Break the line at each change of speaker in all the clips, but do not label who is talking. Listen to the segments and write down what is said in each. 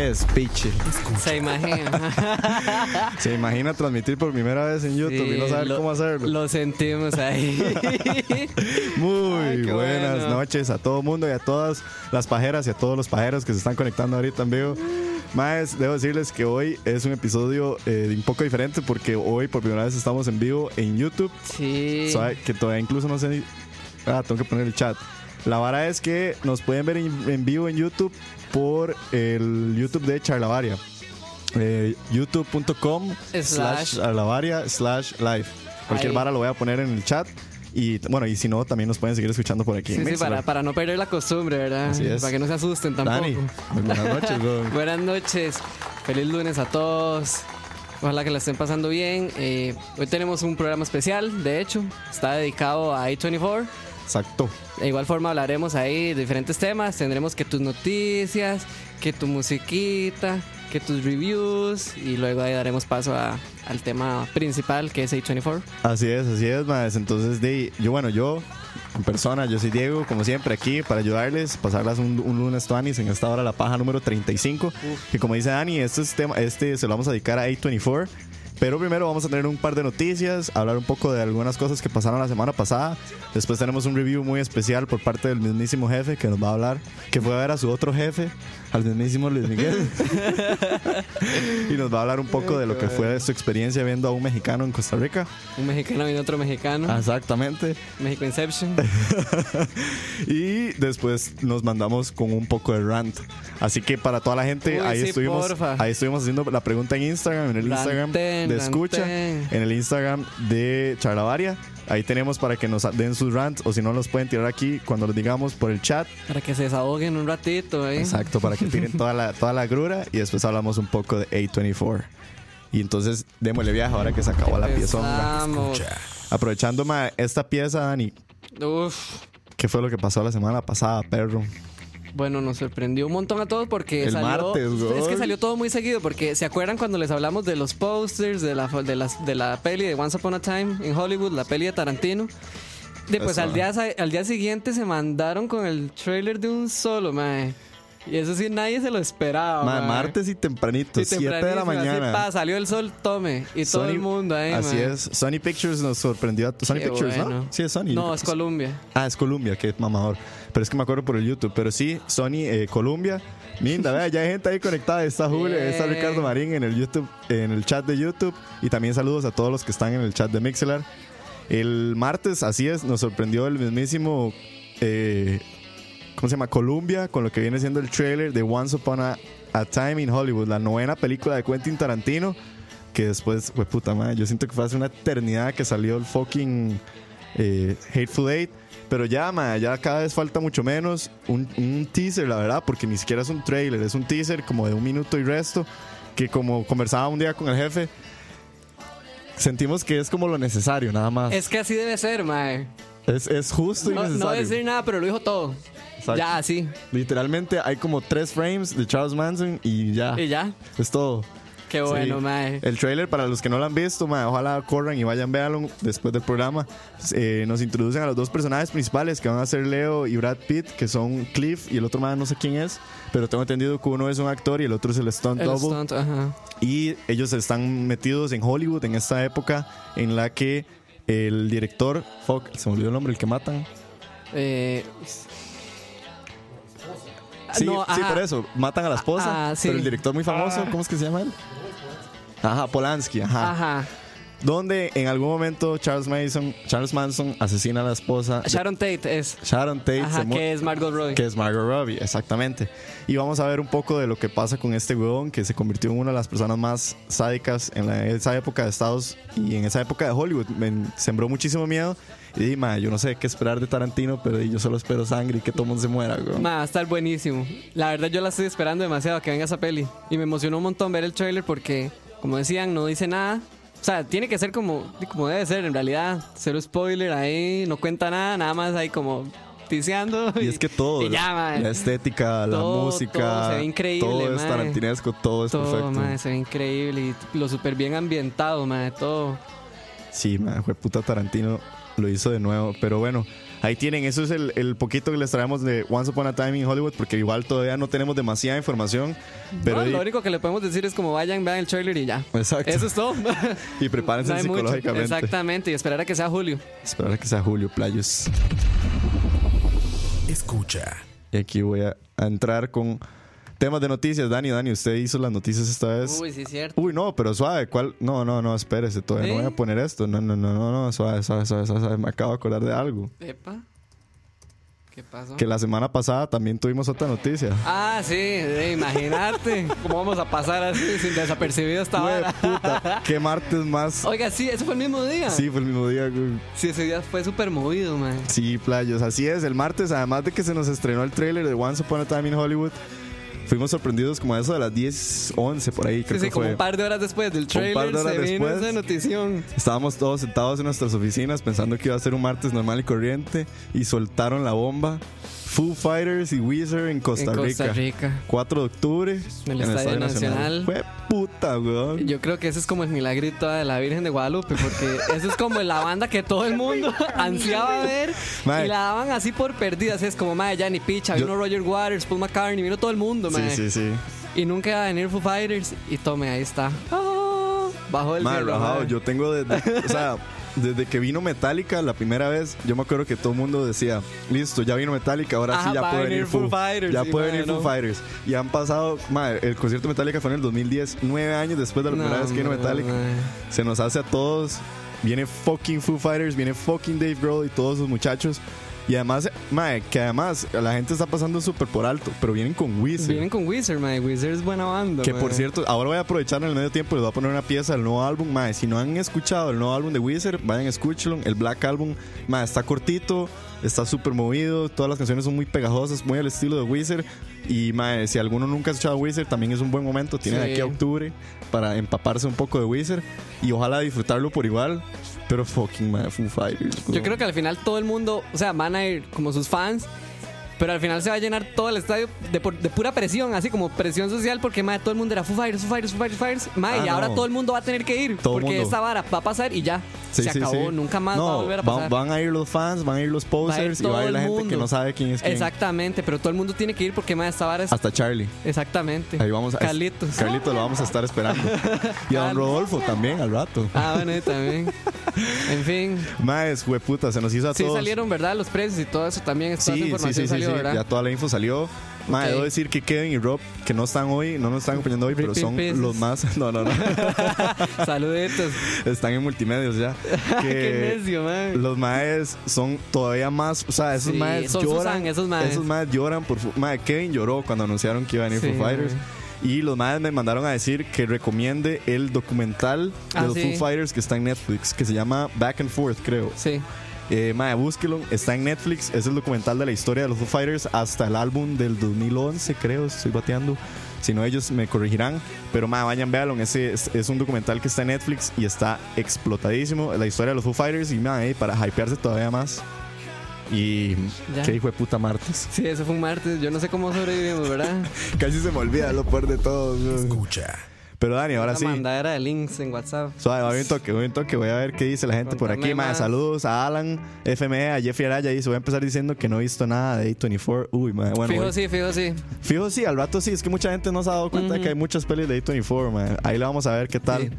¿Qué es, piche?
Se imagina.
Se imagina transmitir por primera vez en YouTube y no
Sí,
saber
lo-
cómo hacerlo.
Lo sentimos ahí.
Muy
Ay,
buenas
bueno.
noches a todo mundo y a todas las pajeras y a todos los pajeros que se están conectando ahorita en vivo. Más, debo decirles que hoy es un episodio eh, un poco diferente porque hoy por primera vez estamos en vivo en YouTube.
Sí.
Sabe que todavía incluso no sé. Ah, tengo que poner el chat. La vara es que nos pueden ver en, en vivo en YouTube por el YouTube de Charlavaria. Eh, youtube.com slash charlavaria slash live. Cualquier
Ahí.
vara lo voy a poner en el chat. Y bueno, y si no, también nos pueden seguir escuchando por aquí.
Sí, sí, para, para no perder la costumbre, ¿verdad?
Así es.
Para que no se asusten tampoco.
Dani, buenas noches, bro.
Buenas noches. Feliz lunes a todos. Ojalá que la estén pasando bien. Eh, hoy tenemos un programa especial, de hecho. Está dedicado a A24.
Exacto.
De igual forma hablaremos ahí de diferentes temas. Tendremos que tus noticias, que tu musiquita, que tus reviews. Y luego ahí daremos paso a- al tema principal que es A24.
Así es, así es, más. Entonces, de, yo, bueno, yo en persona, yo soy Diego, como siempre, aquí para ayudarles, pasarlas un, un lunes tuanis en esta hora la paja número 35. Que como dice Dani, este, es tema, este se lo vamos a dedicar a A24. Pero primero vamos a tener un par de noticias, hablar un poco de algunas cosas que pasaron la semana pasada. Después tenemos un review muy especial por parte del mismísimo jefe que nos va a hablar, que fue a ver a su otro jefe, al mismísimo Luis Miguel. y nos va a hablar un poco de lo que fue su experiencia viendo a un mexicano en Costa Rica.
Un mexicano y otro mexicano.
Exactamente.
México Inception.
y después nos mandamos con un poco de rant. Así que para toda la gente,
Uy,
ahí
sí,
estuvimos
porfa.
ahí estuvimos haciendo la pregunta en Instagram, en el Instagram. De escucha, en el Instagram de Charlavaria. Ahí tenemos para que nos den sus rants o si no los pueden tirar aquí cuando los digamos por el chat.
Para que se desahoguen un ratito, ¿eh?
Exacto, para que tiren toda la, toda la grura y después hablamos un poco de A24. Y entonces démosle viaje ahora que se acabó la pieza. Aprovechando ma, esta pieza, Dani,
Uf.
¿qué fue lo que pasó la semana pasada, perro?
Bueno, nos sorprendió un montón a todos porque
El
salió,
martes,
es que salió todo muy seguido porque se acuerdan cuando les hablamos de los posters de la de las de la peli de Once Upon a Time en Hollywood, la peli de Tarantino. Después
Eso.
al día al día siguiente se mandaron con el trailer de un solo, mae. Y eso sí nadie se lo esperaba.
Ma, martes y tempranito,
Sí,
7 de la mañana.
pa, salió el sol, tome. Y todo el mundo ahí,
Así es. Sony Pictures nos sorprendió. a- Sony
Qué
Pictures, ¿no? Sí, es Sony.
No, es Columbia.
Ah, es Columbia, qué mamador. Pero es que me acuerdo por el YouTube. Pero sí, Sony, eh, Columbia. Linda, vea, ya hay gente ahí conectada. Está Julio, está Ricardo Marín en el YouTube, en el chat de YouTube. Y también saludos a todos los que están en el chat de Mixelar. El martes, así es, nos sorprendió el mismísimo. eh, ¿Cómo se llama? Columbia, con lo que viene siendo el trailer de Once Upon a, a Time in Hollywood, la novena película de Quentin Tarantino. Que después, fue puta madre, yo siento que fue hace una eternidad que salió el fucking eh, Hateful Eight. Pero ya, ma, ya cada vez falta mucho menos. Un, un teaser, la verdad, porque ni siquiera es un trailer, es un teaser como de un minuto y resto. Que como conversaba un día con el jefe, sentimos que es como lo necesario, nada más.
Es que así debe ser, mae.
Es, es justo y
No, no
necesario.
decir nada, pero lo dijo todo.
Exacto.
Ya, así.
Literalmente hay como tres frames de Charles Manson y ya.
Y ya.
Es todo.
Qué bueno,
Sí.
mae.
El trailer, para los que no lo han visto, mae, ojalá corran y vayan véanlo después del programa. Eh, nos introducen a los dos personajes principales que van a ser Leo y Brad Pitt, que son Cliff y el otro man no sé quién es, pero tengo entendido que uno es un actor y el otro es el stunt
El
double.
stunt, ajá.
Y ellos están metidos en Hollywood en esta época en la que el director, fuck, se me olvidó el nombre, el que matan.
Eh,
Sí,
no,
sí, por eso. Matan a la esposa.
Ah, sí.
Pero el director muy famoso, ¿cómo es que se llama él? Ajá, Polanski, ajá.
Ajá.
Donde en algún momento Charles Mason, Charles Manson asesina a la esposa.
Sharon Tate es.
Sharon Tate,
Ajá, que es Margot Robbie.
que es Margot Robbie, exactamente. Y vamos a ver un poco de lo que pasa con este huevón que se convirtió en una de las personas más sádicas en la- esa época de Estados y en esa época de Hollywood. Me sembró muchísimo miedo. Y "Ma, yo no sé qué esperar de Tarantino, pero yo solo espero sangre y que todo mundo se muera, weón".
Ma, va a estar buenísimo. La verdad, yo la estoy esperando demasiado a que venga esa peli. Y me emocionó un montón ver el trailer porque, como decían, no dice nada. O sea, tiene que ser como, como debe ser en realidad. Cero spoiler ahí, no cuenta nada, nada más ahí como tiseando.
Y es que todo,
y ya, ma.
la estética, la música,
todo se ve increíble,
todo es tarantinesco, todo es
Todo,
perfecto.
ma, se ve increíble y lo súper bien ambientado, ma, todo.
Sí, man, fue puta Tarantino lo hizo de nuevo. Pero bueno, ahí tienen, eso es el, el poquito que les traemos de Once Upon a Time in Hollywood, porque igual todavía no tenemos demasiada información. Pero
No, lo único que le podemos decir es como vayan, vean el trailer y ya.
Exacto.
Eso es todo.
y prepárense
No hay mucho.
psicológicamente.
Exactamente, y esperar a que sea julio.
Esperar a que sea Julio Playos.
Escucha.
Y aquí voy a, a entrar con temas de noticias. Dani, Dani, usted hizo las noticias esta vez.
Uy, sí, cierto.
Uy, no, pero suave, ¿cuál? No, no, no, espérese, todavía no voy a poner esto. No, no, no, no, no, suave, suave, suave, suave. Me acabo de acordar de algo.
Epa. ¿Qué pasó?
Que la semana pasada también tuvimos otra noticia.
Ah, sí, eh, imagínate cómo vamos a pasar así sin desapercibido esta
Güey,
hora.
puta, qué martes más.
Oiga, sí, ese fue el mismo día.
Sí, fue el mismo día, güey.
Sí, ese día fue súper movido, man.
Sí, playos, así es. El martes, además de que se nos estrenó el tráiler de Once Upon a Time in Hollywood, fuimos sorprendidos como a eso de las 10, 11 por ahí, creo
Sí, sí,
que
como
fue.
un par de horas después del
Un
trailer
par de horas
se vino
después.
esa notición.
Estábamos todos sentados en nuestras oficinas pensando que iba a ser un martes normal y corriente y soltaron la bomba. Foo Fighters y Weezer en Costa,
en Costa
Rica.
Rica.
4 de octubre.
En el Estadio Nacional.
Fue puta, weón.
Yo creo que ese es como el milagrito de la Virgen de Guadalupe, porque eso es como la banda que todo el mundo ansiaba ver
Mae.
y la daban así por perdidas. Es como, madre, ni picha,
Yo-
vino Roger Waters, Paul McCartney, vino todo el mundo,
Sí,
mae.
sí, sí.
Y nunca iba a venir Foo Fighters y tome, ahí está. Ah, bajo el
Mae,
cielo,
rajado,
mae.
yo tengo desde, o sea, desde que vino Metallica la primera vez, yo me acuerdo que todo el mundo decía, listo, ya vino Metallica, ahora
Ajá,
sí ya puede
venir Foo
Foo,
Fighters,
ya
sí,
puede venir Foo. Fighters. Y han pasado, mae, el concierto de Metallica fue en el 2010, nueve años después de la
No,
primera vez que vino Metallica. Se nos hace a todos, viene fucking Foo Fighters, viene fucking Dave Grohl y todos sus muchachos. Y además, mae, que además la gente está pasando súper por alto, pero vienen con Wizard.
Vienen con Wizard, mae. Wizard es buena banda.
Que
mae.
por cierto, ahora voy a aprovechar en el medio tiempo y les voy a poner una pieza del nuevo álbum. Mae, si no han escuchado el nuevo álbum de Wizard, vayan a escúchenlo. El Black Album, mae, está cortito, está súper movido. Todas las canciones son muy pegajosas, muy al estilo de Wizard. Y mae, si alguno nunca ha escuchado Wizard, también es un buen momento. Tienen
Sí.
aquí a octubre para empaparse un poco de Wizard y ojalá disfrutarlo por igual. Pero fucking mae, Foo Fighters.
Yo creo que al final todo el mundo, o sea, van a ir como sus fans. Pero al final se va a llenar todo el estadio de, por- de pura presión, así como presión social, porque madre, todo el mundo era Foo Fighters, Foo Fighters, Foo Fighters, Foo Fighters. Madre,
Ah,
y ahora
no.
todo el mundo va a tener que ir.
Todo el
porque
mundo.
esta vara va a pasar y ya.
Sí,
se
sí,
acabó,
sí.
nunca más va a volver a
van-
pasar.
Van, a ir los fans, van a ir los posers y va a ir
el
la gente que
mundo.
no sabe quién es quién.
Exactamente, pero todo el mundo tiene que ir porque madre, esta vara es.
Hasta Charlie.
Exactamente.
Ahí vamos a
Carlitos.
Carlitos lo vamos a estar esperando. Y a don. Rodolfo también al rato.
Ah, bueno, y también. en fin.
Maes, hueputa, se nos hizo a
Sí
todos.
salieron, ¿verdad? Los precios y todo eso también. Toda esa
Sí, sí,
información salió,
sí,
¿verdad?
ya toda la info salió. Mae,
Ok.
debo decir que Kevin y Rob, que no están hoy, no nos están acompañando hoy, pero son los más. No, no, no.
Saluditos.
están en multimedios ya.
Qué
Que
necio, man.
los maes son todavía más. O sea, esos
Sí,
maes lloran.
Susan, esos maes.
Esos maes lloran por. Mae, Kevin lloró cuando anunciaron que iban a venir
Sí,
Foo Fighters. Y los maes me mandaron a decir que recomiende el documental de
Ah,
los
sí.
Foo Fighters que está en Netflix, que se llama Back and Forth, creo.
Sí.
Eh, mae, búsquelo, está en Netflix. Es el documental de la historia de los Foo Fighters hasta el álbum del 2011, creo. Estoy bateando. Si no, ellos me corregirán. Pero mae, vayan, véanlo. Ese es, es un documental que está en Netflix y está explotadísimo. La historia de los Foo Fighters y mae, para hypearse todavía más. Y
Ya.
qué hijo de puta martes.
Sí, eso fue un martes. Yo no sé cómo sobrevivimos, ¿verdad?
Casi se me olvida lo peor de todo.
Escucha.
Pero Dani, ahora
La
sí.
mandadera de links en WhatsApp.
Suave, voy un toque, voy un toque, voy a ver qué dice la gente por
Contame
aquí. Mae,
más.
saludos a Alan, FME, a Jeffrey Araya. Dice, voy a empezar diciendo que no he visto nada de A24. Uy, mae, bueno.
fijo
voy-
sí, fijo sí.
Fijo sí, al rato sí. Es que mucha gente no se ha dado cuenta de que hay muchas pelis de A24, mae. Ahí la vamos a ver qué tal.
Sí.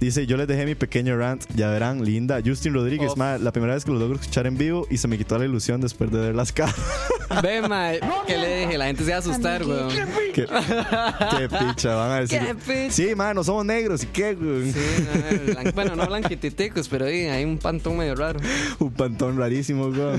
Dice, yo les dejé mi pequeño rant, ya verán, linda. Justin Rodríguez,
Of.
mae, la primera vez que lo logro escuchar en vivo y se me quitó la ilusión después de ver las caras.
Ve, mae. ¿Qué le dije? La gente se va a asustar, weón.
qué, qué picha, van a decir.
Qué picha.
Sí, mae, no somos negros, ¿y qué, güey?
Sí, mae, blan- bueno, no blanquititicos, pero ahí hay un pantón medio raro.
Un pantón rarísimo, güey.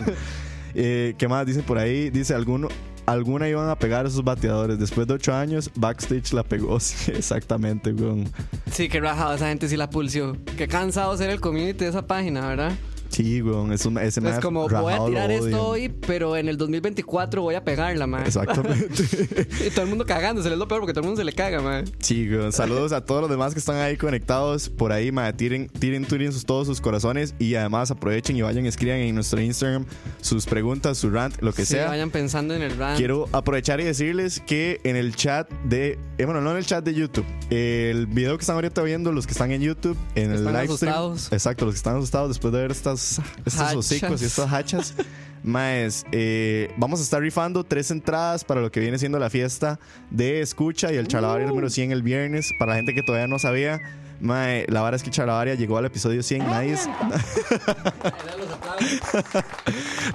Eh, ¿Qué más dicen por ahí? Dice, alguno, alguna iban a pegar a esos bateadores. Después de ocho años, Backstage la pegó. Sí, exactamente, güey.
Sí, qué rajado, esa gente sí la pulsió. Qué cansado ser el community de esa página, ¿verdad?
Sí, güey. Es, un,
Es como, voy a tirar esto hoy, pero en el 2024 voy a pegarla, man.
Exactamente.
Y todo el mundo cagándose, es lo peor porque todo el mundo se le caga, man.
Sí, güey. Saludos a todos los demás que están ahí conectados por ahí, mae. Tiren, tiren, tiren sus, todos sus corazones y además aprovechen y vayan, escriban en nuestro Instagram sus preguntas, su rant, lo que
Sí,
sea.
vayan pensando en el rant.
Quiero aprovechar y decirles que en el chat de. eh, bueno, no en el chat de YouTube. El video que están ahorita viendo, los que están en YouTube, en el live stream.
asustados.
Exacto, los que están asustados después de ver estas, estos hocicos y estas hachas. Maes, eh, vamos a estar rifando tres entradas para lo que viene siendo la fiesta de escucha y el Chalabaria número 100 el viernes. Para la gente que todavía no sabía, mae, la vara es que Chalabaria llegó al episodio 100. Nadie, es-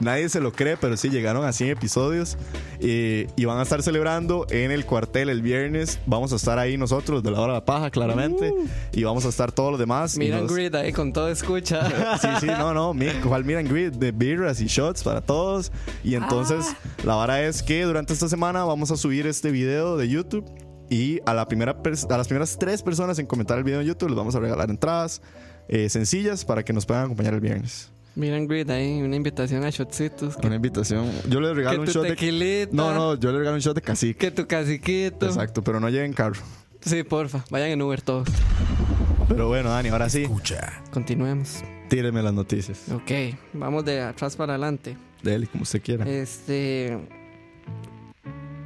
Nadie se lo cree, pero sí llegaron a 100 episodios eh, y van a estar celebrando en el cuartel el viernes. Vamos a estar ahí nosotros de la hora de la paja, claramente, y vamos a estar todos los demás.
Miran
nos-
grid ahí con todo escucha.
Sí, sí, no, no, cual miran grid de birras y shots para todos. Y entonces la vara es que durante esta semana vamos a subir este video de YouTube. Y a, la primera a las primeras tres personas en comentar el video en YouTube les vamos a regalar entradas eh, sencillas para que nos puedan acompañar el viernes.
Miran grid ahí, una invitación a shotcitos.
Una invitación. Yo les regalo
que
un
tu
shot de.
tequilita.
No, no, yo les regalo un shot de cacique.
Que tu caciquito.
Exacto, pero no lleven carro.
Sí, porfa. Vayan en Uber todos.
Pero bueno, Dani, ahora sí,
Escucha.
Continuemos.
tíreme las noticias.
Ok, vamos de atrás para adelante.
Dele, como usted quiera.
Este.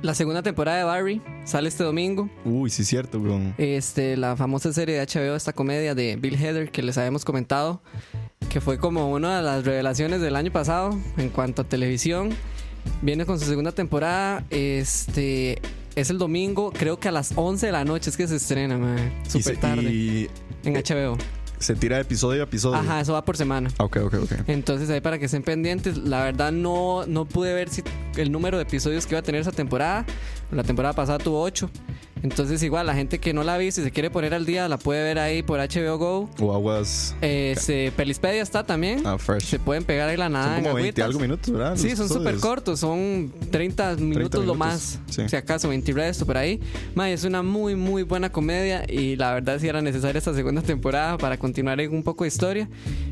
La segunda temporada de Barry sale este domingo.
Uy, sí, es cierto, weón.
Este, la famosa serie de HBO, esta comedia de Bill Hader que les habíamos comentado, que fue como una de las revelaciones del año pasado en cuanto a televisión. Viene con su segunda temporada. Este es el domingo, creo que a las 11 de la noche es que se estrena, man. Súper tarde.
Y
en HBO.
Se tira de episodio a episodio.
Ajá, eso va por semana.
Ok, ok, ok.
Entonces ahí para que estén pendientes, la verdad no, no pude ver si el número de episodios que iba a tener esa temporada. La temporada pasada tuvo 8. Entonces, igual, la gente que no la ha visto y se quiere poner al día, la puede ver ahí por HBO Go.
O aguas
Eh, se- Pelispedia está también.
ah, fresh.
Se pueden pegar ahí la nada.
Son como 20
agüitas.
algo minutos, ¿verdad?
Sí, son súper cortos, son 30 minutos, lo
minutos,
más,
sí.
si acaso 20 y resto por ahí. Ma, es una muy, muy buena comedia y la verdad sí era necesaria esta segunda temporada para continuar en un poco de historia.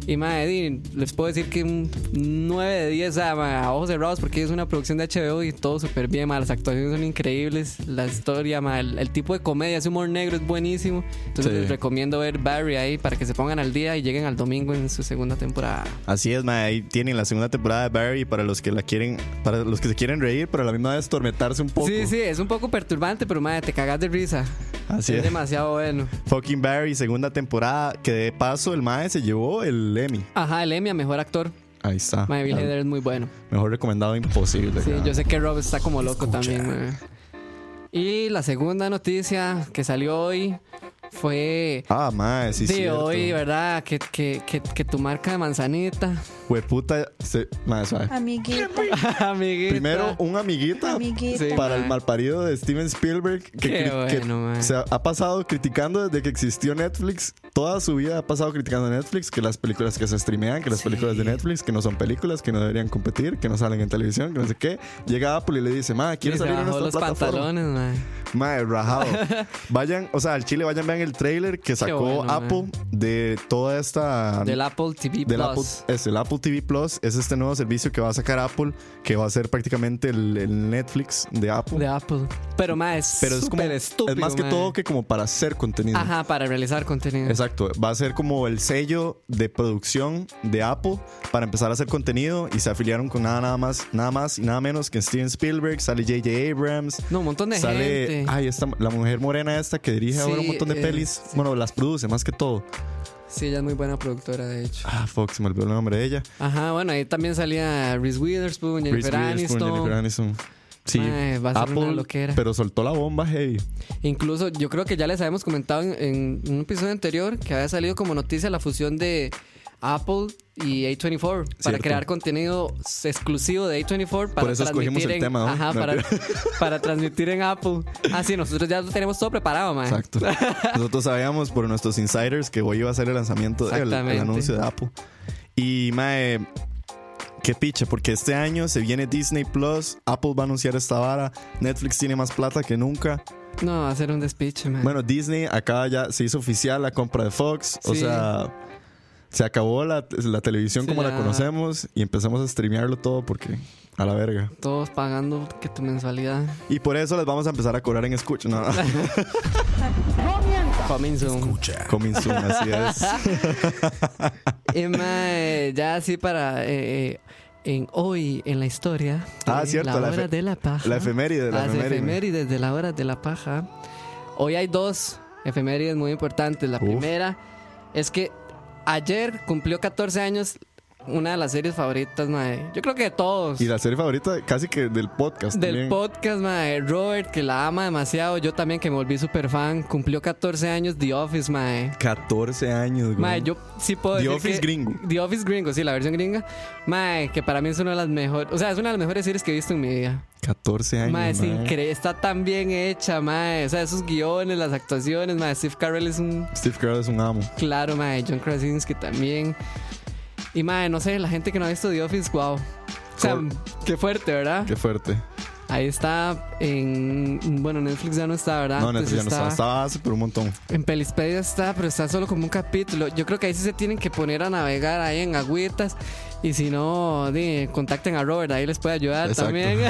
Y ma, Eddie, les puedo decir que un 9 de 10 ah, ma, a ojos cerrados porque es una producción de HBO y todo súper bien, ma, las actuaciones son increíbles, la historia, el, el tipo de comedia, ese humor negro es buenísimo. Entonces
Sí.
les recomiendo ver Barry ahí para que se pongan al día y lleguen al domingo en su segunda temporada.
Así es, ma, ahí tienen la segunda temporada de Barry para los que la quieren, para los que se quieren reír, pero a la misma vez tormentarse un poco.
Sí, sí, es un poco perturbante, pero madre, te cagas de risa.
Así
es
es.
demasiado bueno.
Fucking Barry, segunda temporada, que de paso el mae se llevó el Emmy.
Ajá, el Emmy a mejor actor.
Ahí está.
Mae, Bill Hader es muy bueno.
Mejor recomendado imposible.
Sí, yo sé que Rob está como loco también, mae. Y la segunda noticia que salió hoy fue
Ah, mae, sí,
de
cierto.
hoy, ¿verdad? Que, que, que, que tu marca de manzanita,
Hueputa, se, mae, suave.
Amiguita,
amiguita.
Primero, un amiguita
amiguita.
Sí.
para
mae.
el malparido de Steven Spielberg que, se ha, ha pasado criticando desde que existió Netflix. Toda su vida ha pasado criticando a Netflix, que las películas que se streamean, que las películas de Netflix, que no son películas, que no deberían competir, que no salen en televisión, que no sé qué. Llega Apple y le dice, ma,
Y
¿quieres salir en nuestra
los
plataforma?
pantalones, mae.
Mae, rajado. vayan, o sea, al Chile vayan, vean el trailer que sacó
bueno,
Apple de toda esta...
Del Apple TV
del Apple,
Plus.
es el Apple TV Plus, es este nuevo servicio que va a sacar Apple, que va a ser prácticamente el, el Netflix de Apple.
De Apple. Pero más es
pero es como
estúpido,
es más que
mae.
todo que como para hacer contenido.
Ajá, para realizar contenido.
Exacto, va a ser como el sello de producción de Apple para empezar a hacer contenido y se afiliaron con nada, nada más, nada más y nada menos que Steven Spielberg, sale J.J. Abrams,
No, un montón de
sale,
gente.
Ay, esta, la mujer morena esta que dirige ahora un montón de
eh,
pelis, bueno, las produce más que todo.
Sí, ella es muy buena productora, de hecho.
Ah, fuck, se me olvidó el nombre de ella.
Ajá, bueno, ahí también salía Reese Witherspoon, Jennifer
Reese Witherspoon,
Aniston.
Jennifer Aniston. Sí,
Mae, va a ser
Apple,
una loquera.
pero soltó la bomba heavy.
Incluso yo creo que ya les habíamos comentado en, en un episodio anterior que había salido como noticia la fusión de Apple y A24 para
Cierto.
crear contenido exclusivo de A24 para
Por eso
transmitir
el
en,
tema, ¿no?
ajá, para, para transmitir en Apple. Ah, sí, nosotros ya lo tenemos todo preparado, man.
Exacto. Nosotros sabíamos por nuestros insiders que hoy iba a ser el lanzamiento, el, el anuncio de Apple. Y, mae, qué piche, porque este año se viene Disney Plus, Apple va a anunciar esta vara, Netflix tiene más plata que nunca.
No, va a ser un despiche, man.
Bueno, Disney acá ya se hizo oficial la compra de Fox, o
Sí.
sea, se acabó la, la televisión
Sí,
como la conocemos y empezamos a streamearlo todo porque a la verga.
Todos pagando que tu mensualidad.
Y por eso les vamos a empezar a cobrar en escucha, no,
Coming soon.
Escucha.
coming soon, así es.
Y, mae, ya así para eh, eh, en hoy en la historia.
Ah,
eh,
cierto,
La
la
hora de la paja.
La efeméride, la
Las
efeméride.
efemérides de la hora de la paja. Hoy hay dos efemérides muy importantes. La
Uf.
primera es que ayer cumplió 14 años una de las series favoritas, mae. Yo creo que de todos.
Y la serie favorita casi que del podcast.
Del
también.
podcast, mae. Robert, que la ama demasiado. Yo también, que me volví súper fan. Cumplió 14 años The Office, mae.
14 años, güey.
Mae, yo sí puedo
The
decir
Office
que-
gringo.
The Office gringo, sí, la versión gringa. Mae, que para mí es una de las mejores... O sea, es una de las mejores series que he visto en mi vida.
14 años.
Mae, es increíble. Está tan bien hecha, mae. O sea, esos guiones, las actuaciones, mae. Steve Carell es un...
Steve Carell es un amo.
Claro, mae. John Krasinski también. Y, mae, no sé, la gente que no ha visto The Office, wow. O sea,
Cor-
qué fuerte, ¿verdad?
Qué fuerte.
Ahí está en... Bueno, Netflix ya no está, ¿verdad?
No, Netflix ya no estaba. Estaba hace por un montón.
En Pelispedia está, pero está solo como un capítulo. Yo creo que ahí sí se tienen que poner a navegar ahí en agüitas. Y si no, di, contacten a Robert, ahí les puede ayudar
Exacto.
también.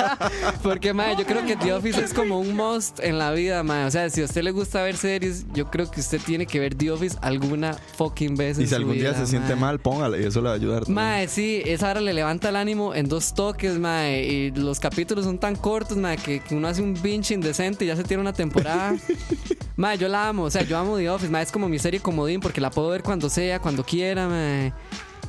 Porque, mae, yo creo que The Office es como un must en la vida, mae. O sea, si a usted le gusta ver series, yo creo que usted tiene que ver The Office alguna fucking vez.
Y
en
si
su
algún día
vida,
se siente mal, póngale y eso le va a ayudar. también.
Mae, sí, esa hora le levanta el ánimo en dos toques, mae. Y los capítulos son tan cortos, mae, que, que uno hace un binge indecente y ya se tiene una temporada. mae, yo la amo, o sea, yo amo The Office, mae, es como mi serie comodín porque la puedo ver cuando sea, cuando quiera, mae.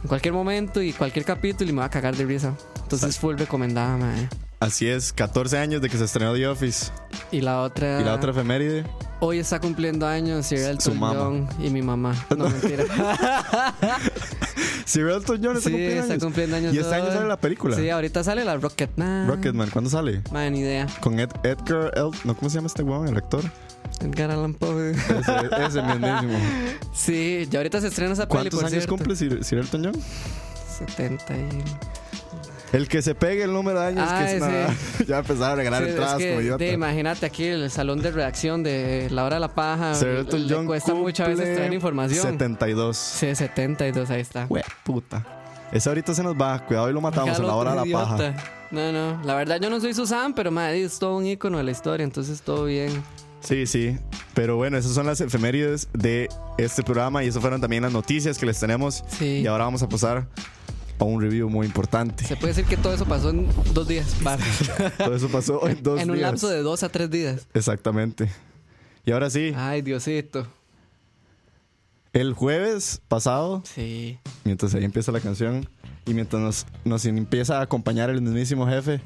En cualquier momento y cualquier capítulo y me va a cagar de risa. Entonces, full recomendada, mae.
Así es, 14 años de que se estrenó The Office.
Y la otra.
Y la otra efeméride.
Hoy está cumpliendo años Sir Elton
mamá.
John y mi mamá. No, mentira.
Sir Elton John está
sí,
cumpliendo
está
años.
cumpliendo años.
Y este año sale la película.
Sí, ahorita sale la Rocketman.
Rocketman, ¿cuándo sale?
Man, ni idea.
Con Ed- Edgar El... ¿No? ¿Cómo se llama este weón, el actor?
Edgar Allan Poe.
Ese, ese mismísimo.
Sí, ya ahorita se estrena esa peli,
¿Cuántos
por
años
cierto.
cumple Sir, Sir Elton John?
70 y...
El que se pegue el número de años
Ah,
que es nada. ya empezaron a regalar
Sí, es
entradas
que,
como idiota.
de, imagínate aquí el salón de redacción de la hora de la paja. Le
John
cuesta mucho a veces traer información.
72.
Sí, 72, ahí está.
Hue puta. Ese ahorita se nos va. Cuidado y lo matamos a la hora de la paja.
No, no. La verdad, yo no soy Susan, pero madre, es todo un icono de la historia, entonces todo bien.
Sí, sí. Pero bueno, esas son las efemérides de este programa y eso fueron también las noticias que les tenemos.
Sí.
Y ahora vamos a pasar a un review muy importante.
Se puede decir que todo eso pasó en dos días.
Todo eso pasó en dos
en un
días.
lapso de dos a tres días.
Exactamente. Y ahora sí,
Ay, Diosito.
el jueves pasado,
Sí.
mientras ahí empieza la canción y mientras nos, nos empieza a acompañar el mismísimo jefe.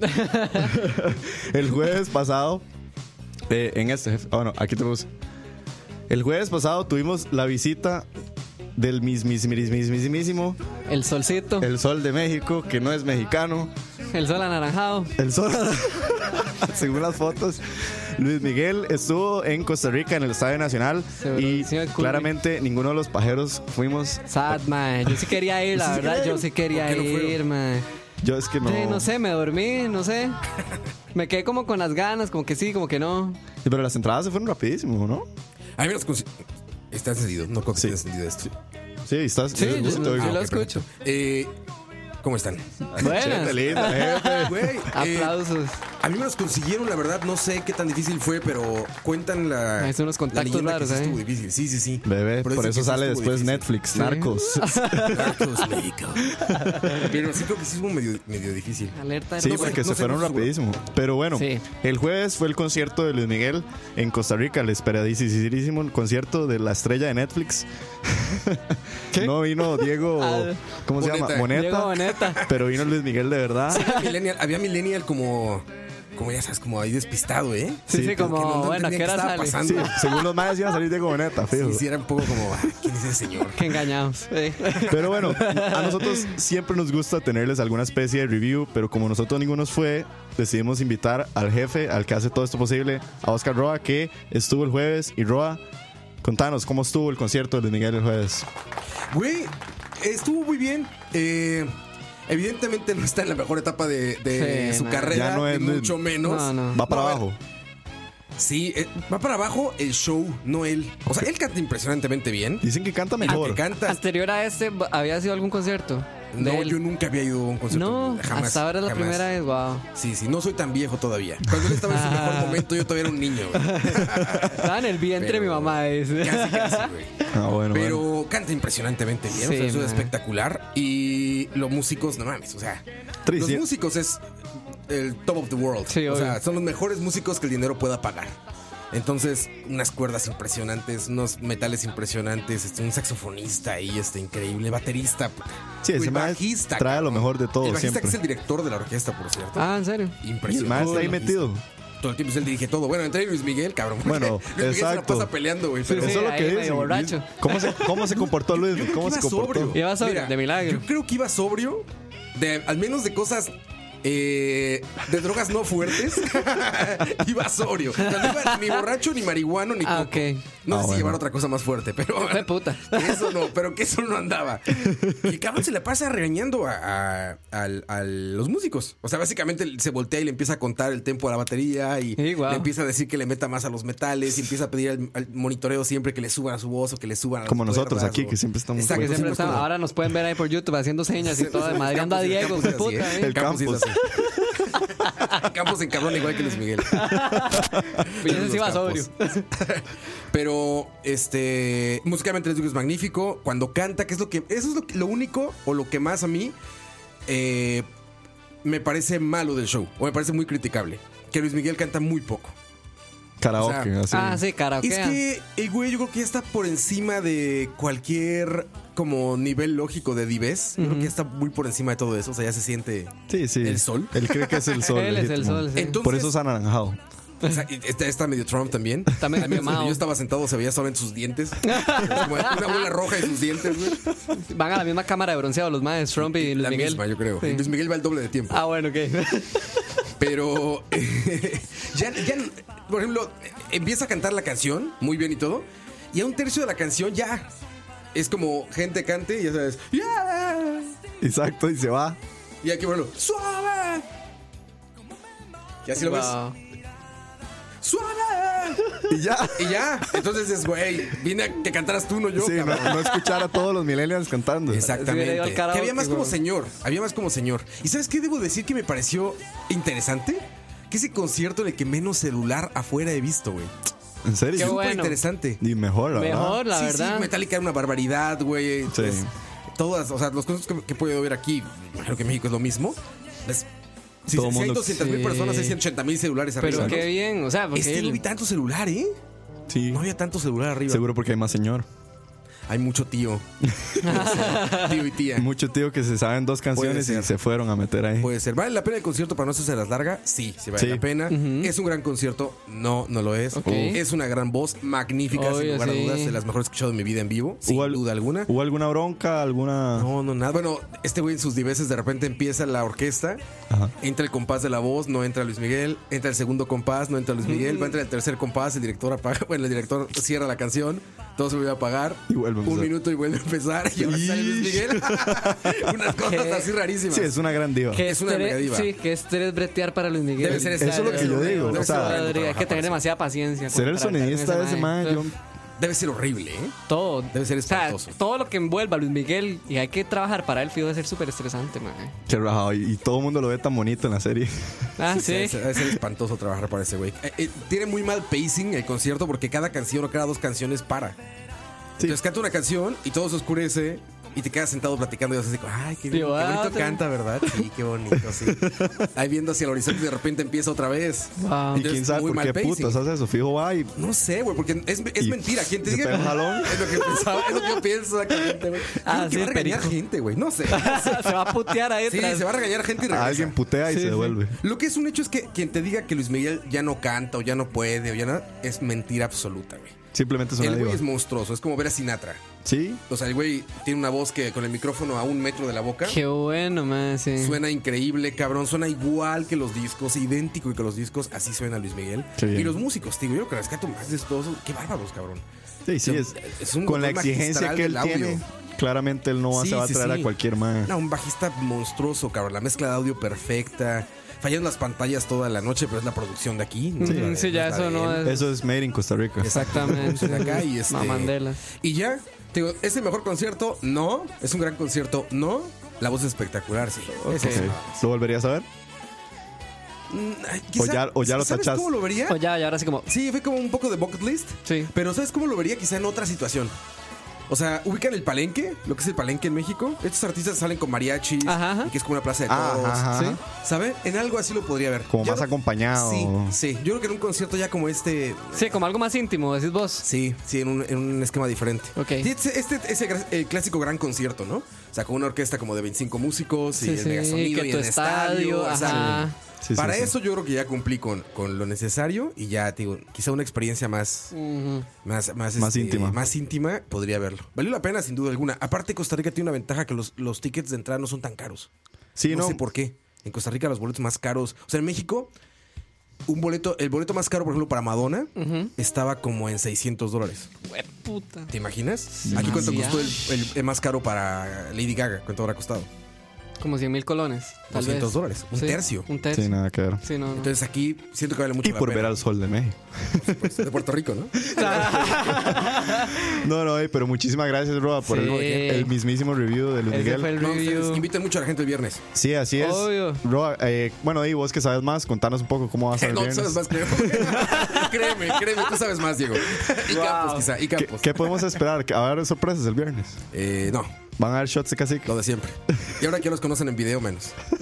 el jueves pasado, eh, en este jefe, oh no, aquí te puse. El jueves pasado tuvimos la visita del mismísimo
El solcito, el,
el sol de México, que no es mexicano.
sol anaranjado.
El sol, según las fotos, Luis Miguel estuvo en Costa Rica en el Estadio Nacional
Seguro,
y claramente ninguno de los pajeros fuimos.
Sad, man. Yo sí quería ir, la
¿Sí
verdad. Yo sí quería ir, man.
Yo es que no.
Sí, no sé, me dormí, no sé. Me quedé como con las ganas, como que sí, como que no.
Sí, Pero las entradas se fueron rapidísimo, ¿no?
A mí me consi- Está encendido, no creo que
Sí.
esté encendido esto.
Sí, estás.
Sí,
yo-
yo- lo escucho.
perfecto. Eh, ¿Cómo están?
Buenas.
Linda, jefe.
Güey, eh,
Aplausos.
a mí me los consiguieron, la verdad, no sé qué tan difícil fue, pero cuentan la.
Son unos
la
contactos
leyenda
raros, ¿eh?
estuvo difícil. Sí, sí, sí.
Bebé, por,
dicen
eso
sí
sale
estuvo
después
difícil.
Netflix, Narcos.
Narcos México. Pero sí creo que sí estuvo medio, medio difícil.
Alerta de
Sí,
No sé,
porque
no
se
sé,
fueron
no estoy
rapidísimo. Pero bueno,
Sí.
el jueves fue el concierto de Luis Miguel en Costa Rica, el esperadísimo concierto de la estrella de Netflix. No vino Diego, ¿cómo se llama? Moneta.
Diego Boneta.
Pero vino Luis Miguel de verdad.
Había millennial, había millennial como. Como ya sabes, como ahí despistado, ¿eh?
Sí, sí,
como
como,
que no- no
bueno, ¿a
entendían
qué
estaba
sale?
Sí,
pasando.
según los más iba a salir Diego Boneta, fijo.
Sí, sí, era un poco como, ¿quién es ese señor?
Qué engañados. Sí.
Pero bueno, a nosotros siempre nos gusta tenerles alguna especie de review, pero como nosotros ninguno nos fue, decidimos invitar al jefe, al que hace todo esto posible, a Oscar Roa, que estuvo el jueves. Y Roa, contanos, ¿cómo estuvo el concierto de Luis Miguel el jueves?
Güey, estuvo muy bien. Eh, evidentemente no está en la mejor etapa de, de
Sí,
su
no.
carrera,
Ya no es
ni mucho menos.
No, no.
Va para
No, a ver,
abajo.
Sí, eh, va para abajo el show, no él. O sea, él canta impresionantemente bien.
Dicen que canta
Que
mejor.
canta.
Anterior a este, ¿había sido algún concierto?
No,
él?
yo nunca había ido a un concierto.
No,
jamás.
hasta ahora es la
jamás.
primera vez, wow.
Sí, sí, no soy tan viejo todavía. Cuando él estaba en su mejor momento, yo todavía era un niño. güey.
Estaba en el vientre
Pero-
mi mamá. dice.
Casi, casi, güey.
Ah, bueno,
Pero
bueno.
canta impresionantemente bien,
Sí,
o sea, eso es espectacular. Y los músicos, no mames, o sea,
Tri-
los músicos es el top of the world.
Sí,
o sea,
obvio.
son los mejores músicos que el dinero pueda pagar. Entonces, unas cuerdas impresionantes, unos metales impresionantes, este, un saxofonista ahí, este, increíble, baterista,
Sí, ese
el bajista.
trae lo mejor de todo
El bajista
siempre.
que es el director de la orquesta, por cierto.
Ah, ¿en serio?
Y el
Impresionante.
está ahí
El bajista.
metido.
Todo el tiempo es él dirige todo. Bueno, entre Luis Miguel, cabrón.
Bueno,
Luis Miguel se la
exacto.
pasa peleando, güey. Pero
Sí,
Eso es lo
ahí
que dicen.
borracho.
¿Cómo se, ¿Cómo se comportó Luis?
Yo creo
¿Cómo
que
se
iba
comportó?
sobrio.
Iba sobrio, de milagro.
Yo creo que iba sobrio, de, al menos de cosas eh, de drogas no fuertes. iba sobrio. O sea, no iba ni borracho, ni marihuano, ni
Ah,
coco. No
Ah,
sé si
bueno.
llevar otra cosa más fuerte, pero.
Qué puta.
que Eso no, pero que eso no andaba. Y el cabrón se le pasa regañando a, a- a los músicos. O sea, básicamente se voltea y le empieza a contar el tempo de la batería y le empieza a decir que le meta más a los metales y empieza a pedir al, al monitoreo siempre que le suban a su voz o que le suban a
Como nosotros
cuerdas,
aquí,
o-
que siempre estamos
Exacto,
Que siempre
como-
ahora nos pueden ver ahí por YouTube haciendo señas y todo,
el
madreando a
el
Diego,
así,
puta,
¿eh?
El
campus
campus.
así. campus en cabrón igual que Luis Miguel.
Y ese sí sobrio.
campos. Pero, este, musicalmente les digo es magnífico. Cuando canta, que es lo que, eso es lo, único o lo que más a mí eh, me parece malo del show o me parece muy criticable. Que Luis Miguel canta muy poco.
Karaoke,
O
así.
Ah, sí, karaoke.
Es que el güey yo creo que ya está por encima de cualquier como nivel lógico de divés. Yo creo que está muy por encima de todo eso. O sea, ya se siente.
Sí, sí.
¿El sol?
Él cree que es el sol.
Él es el sol, sí.
Entonces-
Por eso es anaranjado.
O sea, está, está medio Trump también.
Medio
También. Yo estaba sentado, se veía solamente sus dientes. Es como una bola roja en sus dientes, güey.
Van a la misma cámara de bronceado los más Trump y Luis
La
Miguel.
misma, yo creo.
Sí.
Luis Miguel va el doble de tiempo.
Ah, bueno, ok.
Pero eh, ya, ya, por ejemplo, empieza a cantar la canción muy bien y todo. Y a un tercio de la canción ya es como gente cante y ya sabes, "Yeah".
Exacto, y se va.
Y aquí, bueno, suave. Y así lo ves, suave.
Y ya.
Y ya, entonces es, güey, vine a que cantaras tú, no yo,
sí, no,
cabrón.
no escuchar a todos los millennials cantando.
Exactamente. Que había más como señor. Había más como señor. ¿Y sabes qué debo decir que me pareció interesante? Que ese concierto en el que menos celular afuera he visto, güey.
¿En serio?
Qué
Súper
bueno.
interesante.
Y mejor, la verdad.
Mejor, la
sí,
verdad.
Sí, Metallica era una barbaridad, güey.
Sí.
Es- todas, o sea, los conciertos que, que he podido ver aquí, creo que en México es lo mismo. Es, si,
Todo
si hay
mundo-
200 mil
Sí.
personas, hay 180 mil celulares arriba.
Pero
¿no?
qué bien. O sea, porque
Este no
él-
vi tanto celular, ¿eh?
Sí.
No había tanto celular arriba.
Seguro porque hay más señor.
Hay mucho tío. tío y tía.
Mucho tío que se saben dos canciones y se fueron a meter ahí.
Puede ser. ¿Vale la pena el concierto para no hacerse las larga? Sí, sí vale
Sí.
la pena. ¿Es un gran concierto? No, no lo es. Es una gran voz, magnífica, sin lugar a dudas, de las mejores que he escuchado en mi vida en vivo, sin
al-
duda alguna.
¿Hubo alguna bronca? ¿Alguna.?
No, no, nada. Bueno, este güey en sus diveses de repente empieza la orquesta,
Ajá.
entra el compás de la voz, no entra Luis Miguel, entra el segundo compás, no entra Luis Miguel, va a entrar el tercer compás, el director apaga, bueno, el director cierra la canción, todo se vuelve a apagar,
Y vuelve a
un minuto y vuelve a empezar, y ahora sale Luis Miguel. Unas cosas
¿Qué?
así rarísimas.
Sí, es una gran diva.
Qué
Es una mega diva.
Sí, que estrés bretear para Luis Miguel.
Debe ser
Eso es lo que yo digo, o sea,
Hay que tener demasiada paciencia.
Ser el sonidista de ese man, yo.
Debe ser horrible, ¿eh?
Todo.
Debe ser
O sea,
espantoso.
todo lo que envuelva a Luis Miguel y hay que trabajar para él, fijo, debe ser súper estresante, man.
Qué rajado. Y, y todo el mundo lo ve tan bonito en la serie.
Ah, sí.
Debe ser, debe ser espantoso trabajar para ese güey. Eh, eh, tiene muy mal pacing el concierto porque cada canción o cada dos canciones para. Entonces canta una canción y todo se oscurece y te quedas sentado platicando y vas así, como, ay, qué,
Digo,
qué bonito canta, ¿verdad? Sí, qué bonito, sí. Ahí viendo hacia el horizonte y de repente empieza otra vez.
Wow.
Y
Entonces,
quién sabe por qué
pacing.
putas hace eso. Fijo, va y.
No sé, güey, porque es, es mentira. ¿Quién te diga?
jalón.
Es lo que pensaba, es lo que yo pienso exactamente, güey.
Ah, sí,
va a regañar
perico.
gente, güey. No sé.
se va a putear ahí
Sí, se va a regañar gente y
A
regresa.
alguien putea y
Sí,
se
sí.
devuelve.
Lo que es un hecho es que quien te diga que Luis Miguel ya no canta o ya no puede o ya no es mentira absoluta, güey.
Simplemente
El güey es monstruoso, es como ver a Sinatra.
Sí.
O sea, el güey tiene una voz que con el micrófono a un metro de la boca
Qué bueno, man, sí.
suena increíble, cabrón. Suena igual que los discos, idéntico que los discos. Así suena Luis Miguel.
Qué bien.
Y los músicos, tío, yo creo que rescato más de todos. Qué bárbaros, cabrón.
Sí, sí. Es,
es un
con la exigencia que él tiene, claramente él no
Sí,
se va a
sí,
traer
sí.
a cualquier man.
No, un bajista monstruoso, cabrón. La mezcla de audio perfecta. Fallan las pantallas toda la noche, pero es la producción de aquí. no de-
Sí, ya eso no es.
Eso es made in Costa Rica.
Exactamente.
de acá y este-
Mamandelas.
Y ya, te digo, ¿es el mejor concierto? No. ¿Es un gran concierto? No. La voz es espectacular, sí. Ese
Ok.
es-
¿Lo volverías a ver?
Mm,
O ya- o ya lo
¿Sabes cómo lo vería?
O ya, ya ahora sí como.
Sí, fue como un poco de bucket list.
Sí.
Pero ¿sabes cómo lo vería? Quizá en otra situación. O sea, ubican el palenque, lo que es el palenque en México. Estos artistas salen con mariachis,
Ajá, ajá.
y que es como una plaza de
Ajá,
toros.
ajá,
¿sí? ¿Saben? En algo así lo podría ver.
Como
Ya
más acompañado.
Sí, sí. Yo creo que en un concierto ya como este.
Sí, como algo más íntimo, decís vos.
Sí, sí, en un, en un esquema diferente.
Ok.
Sí, Este, este es el, clásico gran concierto, ¿no? O sea, con una orquesta como de 25 músicos y
Sí,
el
sí,
megasonido
que
y
tu
el
estadio,
estadio.
Sí,
Para
sí.
eso yo creo que ya cumplí con, con lo necesario y ya, te digo, quizá una experiencia más, más, más,
Más
este,
íntima.
Más íntima podría verlo. Valió la pena, sin duda alguna. Aparte, Costa Rica tiene una ventaja que los, los tickets de entrada no son tan caros.
Sí,
no,
no.
sé por qué. En Costa Rica los boletos más caros. O sea, en México, un boleto, el boleto más caro, por ejemplo, para Madonna, estaba como en 600 dólares.
Puta.
¿Te imaginas? Aquí cuánto costó el, el- el más caro para Lady Gaga, cuánto habrá costado.
Como 100 mil colones. Tal
200
vez.
dólares, un
Sí,
tercio.
Un tercio.
Sí, nada que ver.
Sí, no, no.
Entonces aquí siento que vale mucho
Y
la
por
pena.
ver al sol de México.
Pues, de Puerto Rico, ¿no?
No, no, pero muchísimas gracias, Roa, por el,
Sí.
el mismísimo review de Luis Miguel.
fue el review.
mucho a la gente el viernes.
Sí, así es.
Obvio.
Roa, eh, bueno, y vos que sabes más, contanos un poco cómo va a ser el
no,
viernes.
sabes más, creo. créeme, créeme, tú sabes más, Diego. Y Campos, quizá, y
¿Qué,
Campos.
qué podemos esperar? ¿Que ¿Va a haber sorpresas el viernes?
Eh, no,
Van a dar shots de cacique.
Lo de siempre. Y ahora que los conocen en video menos.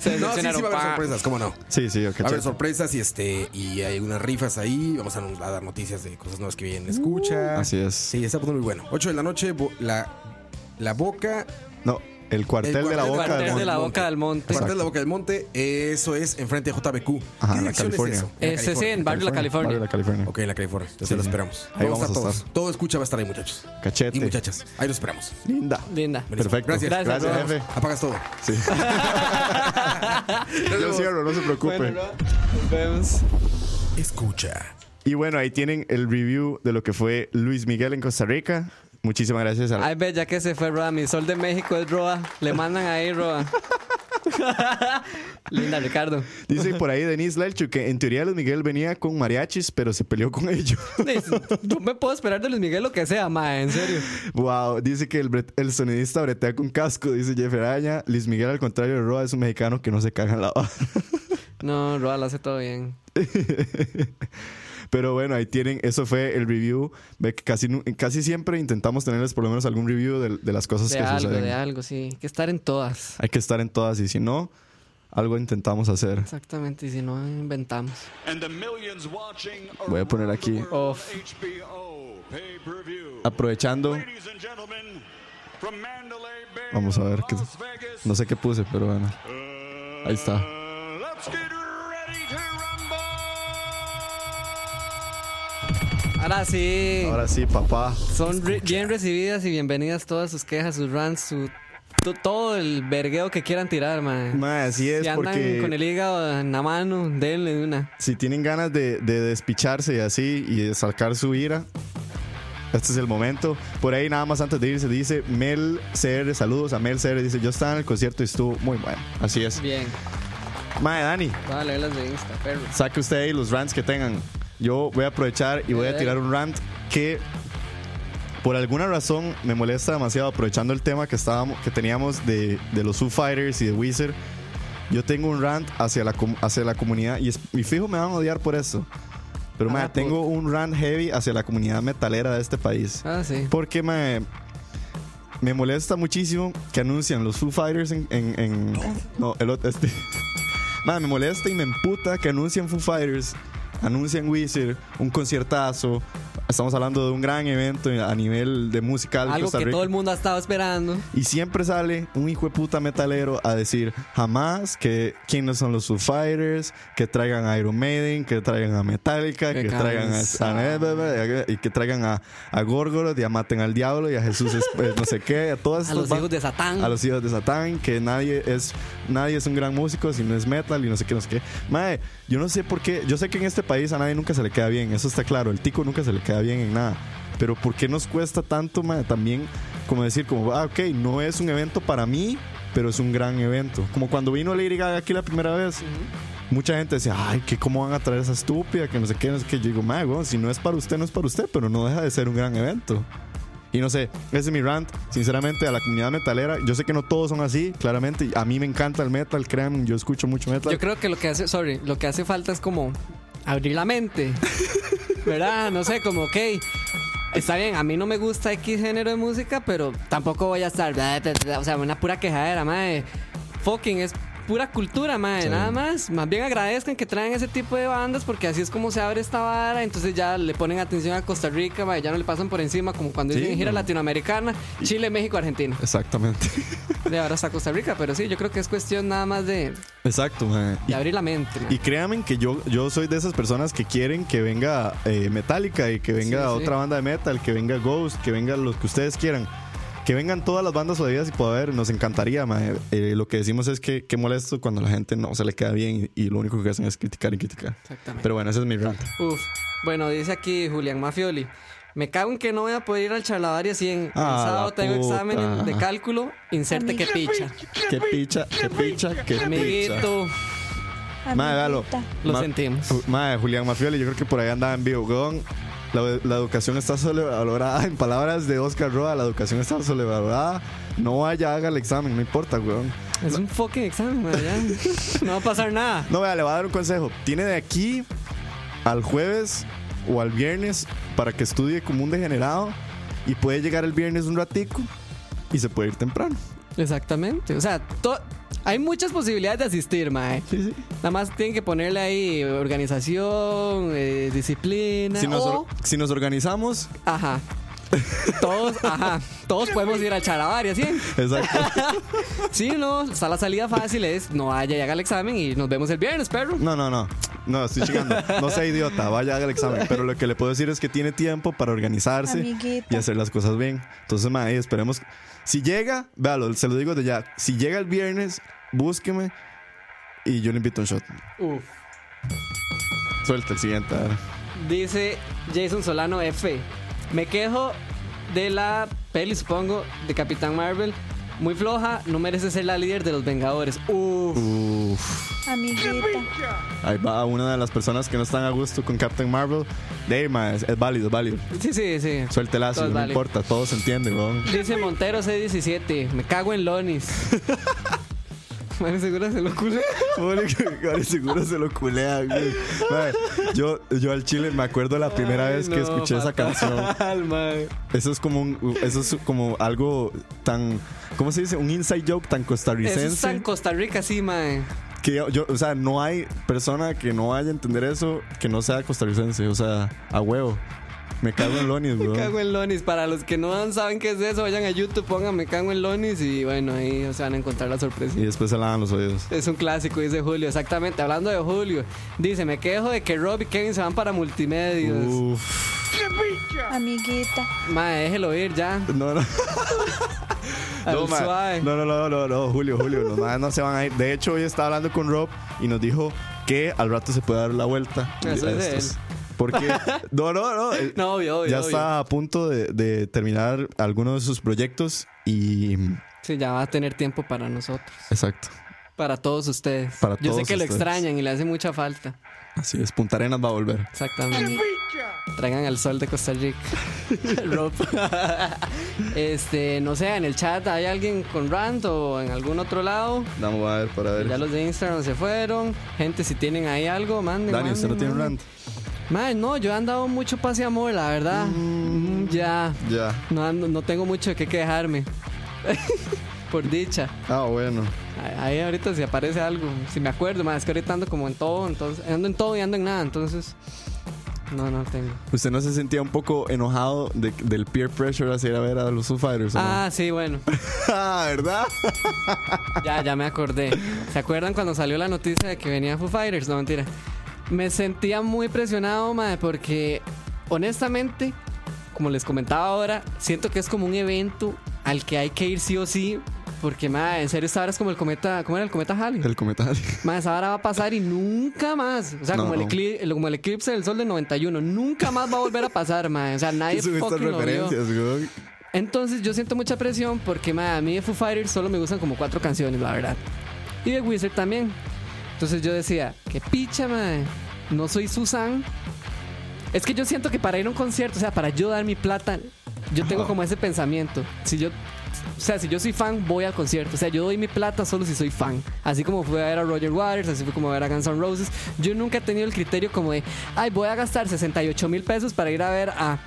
Se
No, sí, sí va a haber sorpresas, ¿cómo no?
Sí, sí, ok.
Va a haber sorpresas y este y hay unas rifas ahí. Vamos a, a dar noticias de cosas nuevas que vienen. Escucha.
Así es.
Sí, está muy bueno. 8 de la noche, bo- la, la boca.
No, el cuartel,
El
de la
cuartel
boca del
de
monte.
la boca del monte.
Cuartel de la Boca del Monte, eso es enfrente de JBQ.
Ajá,
¿Qué
en la
dirección
California.
es eso? En la
Ese sí,
California.
en Barrio La California.
Barrio de la California.
Ok, en la California. Entonces
Sí,
lo esperamos.
Ahí
Vamos a todos.
estar.
Todo escucha va a estar ahí, muchachos.
Cachete.
Y muchachas. Ahí lo esperamos.
Linda.
Linda.
Perfecto.
Gracias.
Gracias,
Gracias, jefe.
Apagas todo.
Sí. Yo cierro, no se preocupe.
Bueno, nos vemos.
Escucha.
Y bueno, ahí tienen el review de lo que fue Luis Miguel en Costa Rica. Muchísimas gracias a
Ay, ve, ya que se fue Roa, mi sol de México es Roa. Le mandan ahí, Roa. Linda, Ricardo.
Dice por ahí Denise Lelchu que en teoría Luis Miguel venía con mariachis, pero se peleó con ellos.
Dice, Yo me puedo esperar de Luis Miguel lo que sea, ma, en serio.
wow, dice que el, bre- el sonidista bretea con casco, dice Jeff Araña. Luis Miguel, al contrario de Roa, es un mexicano que no se caga en la barra.
No, Roa lo hace todo bien.
Pero bueno, ahí tienen, eso fue el review. Ve que casi, casi siempre intentamos tenerles por lo menos algún review de, de las cosas
De
que
algo,
suceden.
de algo, sí. Hay que estar en todas.
Hay que estar en todas y si no, algo intentamos hacer.
Exactamente, y si no, inventamos.
Voy a poner aquí.
Off.
Aprovechando, Vamos a ver qué- no sé qué puse, pero bueno.
uh,
Ahí está.
Ahora sí.
Ahora sí, papá.
Son re- bien recibidas y bienvenidas todas sus quejas, sus rants, su, todo el vergueo que quieran tirar, man.
Ma, así es
si andan
porque
con el hígado en la mano, denle de una.
si tienen ganas de, de despicharse y así y de sacar su ira, este es el momento. Por ahí nada más antes de irse dice Mel CR, saludos a Mel CR, dice yo estaba en el concierto y estuvo muy bueno. Así es.
Bien.
Mae, Dani,
leer las de Insta, perro.
saque usted ahí los rants que tengan. Yo voy a aprovechar y voy a
Dale,
tirar un rant que por alguna razón me molesta demasiado aprovechando el tema que estábamos que teníamos de, de los Foo Fighters y de Weezer. Yo tengo un rant hacia la, hacia la comunidad y, es- y fijo me van a odiar por eso. Pero
Ah, por-
tengo un rant heavy hacia la comunidad metalera de este país.
Ah, sí.
Porque me, me molesta muchísimo que anuncian los Foo Fighters en. en- en- no, el otro. Este. Man, me molesta y me emputa que anuncian Foo Fighters, anuncian Weezer, un conciertazo. Estamos hablando de un gran evento a nivel de musical.
Algo
Costa
que
Rica.
todo el mundo ha estado esperando.
Y siempre sale un hijo de puta metalero a decir jamás que quiénes son los Foo Fighters, que traigan a Iron Maiden, que traigan a Metallica, que traigan a,
cansado.
y que traigan a, a Gorgoroth y a Maten al Diablo y a Jesús es- pues, no sé qué, a todas
A los hijos de Satán.
a los hijos de Satán, que nadie es nadie es un gran músico si no es metal y no sé qué, no sé qué. Mae, yo no sé por qué, yo sé que en este país a nadie nunca se le queda bien, eso está claro, el tico nunca se le queda bien en nada. Pero ¿por qué nos cuesta tanto, también como decir como, ah, ok, no es un evento para mí, pero es un gran evento. Como cuando vino Lady Gaga aquí la primera vez. Mucha gente decía, ay, que cómo van a traer esa estúpida, que no sé qué, no sé qué. Yo digo, weón, si no es para usted, no es para usted, pero no deja de ser un gran evento. Y no sé, ese es mi rant. Sinceramente, a la comunidad metalera, yo sé que no todos son así, claramente. A mí me encanta el metal, créanme, yo escucho mucho metal.
Yo creo que lo que hace, sorry, lo que hace falta es como abrir la mente. ¿Verdad? No sé, como, ok. Está bien, a mí no me gusta X género de música, pero tampoco voy a estar, o sea, una pura quejadera, madre. Fucking es pura cultura, madre,
Sí.
nada más. Más bien agradezcan que traen ese tipo de bandas porque así es como se abre esta vara. Entonces ya le ponen atención a Costa Rica, madre, ya no le pasan por encima como cuando
Sí,
dicen gira
no.
latinoamericana, Chile, México, Argentina.
Exactamente.
De ahora está Costa Rica, pero sí, yo creo que es cuestión nada más de,
Exacto, mae.
de abrir la mente.
Y créanme que yo, yo soy de esas personas que quieren que venga eh, Metallica y que venga
sí.
otra banda de metal, que venga Ghost, que venga los que ustedes quieran. Que vengan todas las bandas jodidas y poder, nos encantaría, mae. Eh, lo que decimos es que, que molesto cuando la gente no se le queda bien y, y lo único que hacen es criticar y criticar.
Exactamente.
Pero bueno, ese es mi rant.
Uf. Bueno, dice aquí Julián Mafioli. Me cago en que no voy a poder ir al Charlavaria 100. El
Ah,
sábado
la
tengo
puta.
examen de cálculo. Inserte que picha.
Qué picha, qué picha, qué picha.
Amiguito,
Mae, véalo.
lo
Ma-
sentimos.
Mae, Julián Mafioli, yo creo que por ahí andaba en vivo. La, la educación está sobrevalorada. En palabras de Oscar Roa, la educación está sobrevalorada. No vaya, haga el examen, no importa, weón.
Es un fucking examen, man, ya. No va a pasar nada.
No, vea, le voy a dar un consejo. Tiene de aquí al jueves o al viernes para que estudie como un degenerado y puede llegar el viernes un ratico y se puede ir temprano.
Exactamente. O sea, to- hay muchas posibilidades de asistir, mae.
Sí, sí.
Nada más tienen que ponerle ahí organización, eh, disciplina.
Si nos,
o-
si nos organizamos,
Ajá. Todos, ajá. Todos podemos ir al charabar y así.
exacto.
Sí, no. Está la salida fácil es no vaya y haga el examen y nos vemos el viernes, perro.
No, no, no. No, estoy chingando. No sea idiota, vaya haga el examen. Pero lo que le puedo decir es que tiene tiempo para organizarse
Amiguita.
y hacer las cosas bien. Entonces, mae, esperemos. Si llega, véalo, se lo digo de ya. Si llega el viernes, búsqueme y yo le invito un shot.
Uf.
Suelta el siguiente. a.
Dice Jason Solano F. Me quejo de la peli, supongo, de Capitán Marvel. Muy floja, no merece ser la líder de los Vengadores. Uf.
Uf.
Amiguita.
Ahí va una de las personas que no están a gusto con Captain Marvel. De es, es válido, es válido.
Sí, sí, sí. Todo
no importa, todo se entiende, weón.
Dice Montero C17. Me cago en Lonis. Madre, seguro se lo
que Gary seguro se lo culea, güey. Mae, yo, yo al chile me acuerdo la primera
Ay,
vez que
no,
escuché esa
fatal,
canción.
mae.
Eso es como un, eso es como algo tan, ¿cómo se dice? Un inside joke tan
Eso
costarricense.
es en Costa Rica, sí, mae.
que yo- o sea, no hay persona que no vaya a entender eso que no sea costarricense. O sea, a huevo. Me cago en Lonis,
Me
bro.
cago en Lonis. Para los que no saben qué es eso, vayan a YouTube, pongan Me cago en Lonis y bueno, ahí se van a encontrar la sorpresa.
Y después se lavan los oídos.
Es un clásico, dice Julio. Exactamente, hablando de Julio. Dice, me quejo de que Rob y Kevin se van para multimedios.
Uf.
Amiguita.
Mae, déjelo ir ya.
No, no. No, no, no, no, no, no, Julio, Julio, los maes no se van a ir. De hecho, hoy estaba hablando con Rob y nos dijo que al rato se puede dar la vuelta.
Eso es de.
Porque, no, no, no. él
No, obvio, obvio.
ya
obvio.
está a punto de, de terminar alguno de sus proyectos y.
Sí, ya va a tener tiempo para nosotros.
Exacto.
Para todos ustedes.
Para
Yo sé
todos
que lo extrañan y le hace mucha falta.
Así es. Punta Arenas va a volver.
Exactamente. Traigan al sol de Costa Rica. Este, no sé, en el chat hay alguien con rant o en algún otro lado.
Vamos a ver para ver.
Ya los de Instagram se fueron. Gente, si tienen ahí algo, manden.
Dani, ¿usted no
manden,
tiene
manden.
rant?
Mae, no, yo he andado mucho paz y amor, la verdad. Mm, ya.
Ya.
No, no tengo mucho de qué quejarme. Por dicha.
Ah, bueno.
Ahí ahorita si aparece algo, si me acuerdo, más es que ahorita ando como en todo, entonces ando en todo y ando en nada, entonces no, no tengo.
¿Usted no se sentía un poco enojado de- del peer pressure hacia ir a ver a los Foo Fighters? o no?
Ah, sí, bueno,
Ah, ¿verdad?
ya, ya me acordé. ¿Se acuerdan cuando salió la noticia de que venía Foo Fighters? No, mentira. Me sentía muy presionado, madre, porque honestamente, como les comentaba ahora, siento que es como un evento al que hay que ir sí o sí, porque, madre, en serio, esta hora es como el cometa, ¿cómo era el cometa Halley?
El comentario.
Más esa hora va a pasar y nunca más. O sea,
No,
como, el
no.
ecli- como el eclipse del sol del 91. Nunca más va a volver a pasar, man. O sea, nadie
¿Qué son estas
fucking lo vio.
güey?
Entonces yo siento mucha presión porque, man, a mí de Foo Fighters solo me gustan como cuatro canciones, la verdad. Y de Wizard también. Entonces yo decía, qué picha, man. No soy Susan. Es que yo siento que para ir a un concierto, o sea, para yo dar mi plata, yo tengo como ese pensamiento. Si yo, o sea, si yo soy fan, voy al concierto. O sea, yo doy mi plata solo si soy fan. Así como fue a ver a Roger Waters, así fue como a ver a Guns N' Roses. Yo nunca he tenido el criterio como de, ay, voy a gastar 68 mil pesos para ir a ver a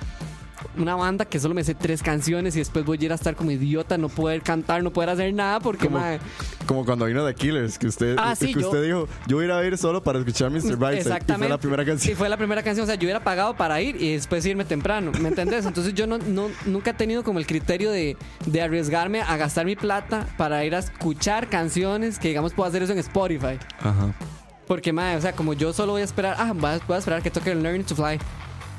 una banda que solo me sé tres canciones y después voy a ir a estar como idiota, no poder cantar, no poder hacer nada porque,
Como,
mae,
como cuando vino The Killers, que usted,
Ah, sí,
que
yo-
usted dijo, yo voy a ir a ir solo para escuchar Mr. Y
Exactamente.
fue la primera
Y
canción.
fue la primera canción. O sea, yo hubiera pagado para ir y después irme temprano. ¿Me entendés? Entonces yo no, no- nunca he tenido como el criterio de, de arriesgarme a gastar mi plata para ir a escuchar canciones que, digamos, puedo hacer eso en Spotify.
Ajá.
Porque, madre, o sea, como yo solo voy a esperar, ah, voy a esperar que toque el Learning to Fly.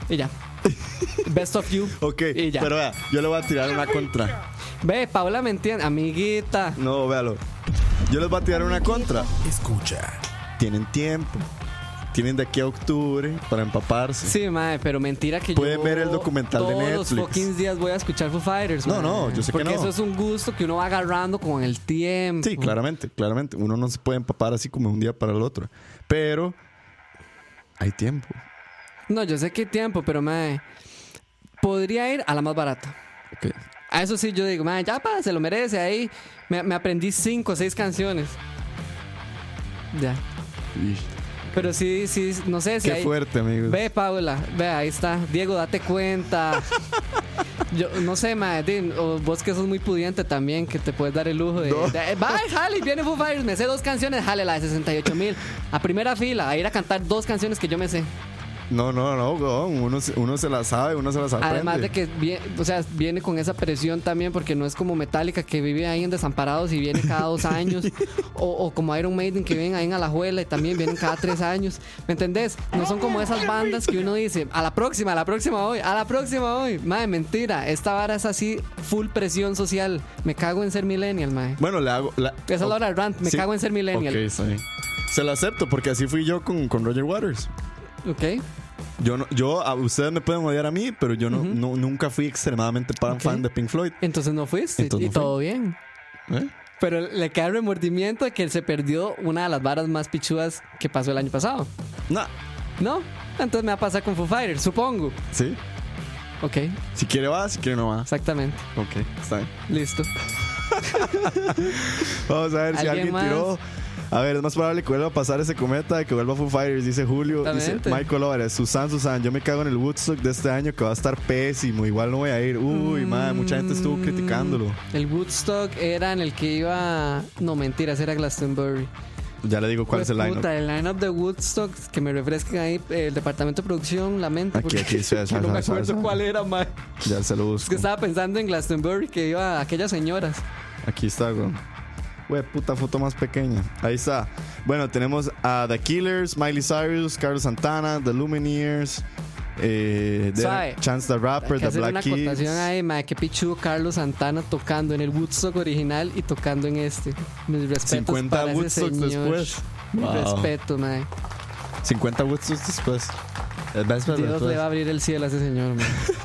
Y ya. Best of you.
Ok,
Y ya.
pero vea, yo le voy a tirar una contra.
Ve, Paula me entiende. Amiguita.
No, véalo. Yo les voy a tirar una contra.
Escucha.
Tienen tiempo. Tienen de aquí a octubre para empaparse.
Sí, madre, pero mentira que
Pueden
yo
ver el documental de
todos
Netflix.
los fucking días voy a escuchar Foo Fighters.
No, no, yo sé que
Porque
no.
eso es un gusto que uno va agarrando con el tiempo.
Sí, claramente, claramente. Uno no se puede empapar así como un día para el otro. Pero hay tiempo.
No, yo sé que hay tiempo, pero madre, podría ir a la más barata.
Ok.
A eso sí yo digo, madre, ya pa, se lo merece ahí. Me, me aprendí cinco o seis canciones. Ya. Pero sí, sí, no sé si
Qué
hay...
fuerte, amigos.
Ve, Paula, ve, ahí está. Diego, date cuenta. Yo no sé, mae, di, o vos que sos muy pudiente también, que te puedes dar el lujo de. de- Bye, jale, viene Foo Fighters, me sé dos canciones, jale la de 68 mil. A primera fila, a ir a cantar dos canciones que yo me sé.
No, no, no. Uno, se- uno se la sabe, uno se las aprende.
Además de que vie- o sea, viene con esa presión también, porque no es como Metallica que vive ahí en Desamparados y viene cada dos años, o, o como Iron Maiden que vienen ahí en Alajuela y también vienen cada tres años. ¿Me entendés? No son como esas bandas que uno dice, a la próxima, a la próxima hoy, a la próxima hoy. Madre, mentira. Esta vara es así, full presión social. Me cago en ser millennial, madre.
Bueno, le hago. la-
Esa es la hora del rant. Me
Sí.
cago en ser millennial.
Ok, bien. Se lo acepto porque así fui yo con, con Roger Waters.
Ok.
Yo, no, yo a ustedes me pueden odiar a mí, pero yo no, no- nunca fui extremadamente pan-
Ok.
fan de Pink Floyd.
Entonces no fuiste.
Entonces
y
no fui.
todo bien.
¿eh?
Pero le queda el remordimiento de que él se perdió una de las varas más pichudas que pasó el año pasado.
Nah,
¿No? Entonces me va a pasar con Foo Fighters, supongo.
sí.
Ok,
Si quiere va, si quiere no va.
exactamente.
Ok, está bien.
Listo.
Vamos a ver si
¿Alguien más?
tiró. A ver, es más probable que vuelva a pasar ese cometa que vuelva Foo Fighters, dice Julio. Dice. Michael Álvarez, Susan, Susan, yo me cago en el Woodstock de este año que va a estar pésimo. Igual no voy a ir. Uy, madre, mucha gente estuvo criticándolo.
El Woodstock era en el que iba. No, mentiras, era Glastonbury.
Ya le digo cuál es el
Pues,
line.
puta, el line-up de Woodstock, que me refresquen ahí, eh, el departamento de producción, lamento.
Aquí, aquí, sí,
no me acuerdo cuál era, man.
Ya se lo
Es
busco.
que estaba pensando en Glastonbury, que iba a aquellas señoras.
Aquí está, güey. Güey, puta foto más pequeña. Ahí está. Bueno, tenemos a The Killers, Miley Cyrus, Carlos Santana, The Lumineers, eh, The-. Chance the Rapper, The Black
una
Keys.
ahí, ma, que pichu Carlos Santana tocando en el Woodstock original y tocando en este. Mis respetos
50
para ese
Woodstocks
señor.
después.
Mi
Wow.
respeto, ma.
50 Woodstocks después. Friend
Dios
después.
le va a abrir el cielo a ese señor, ma.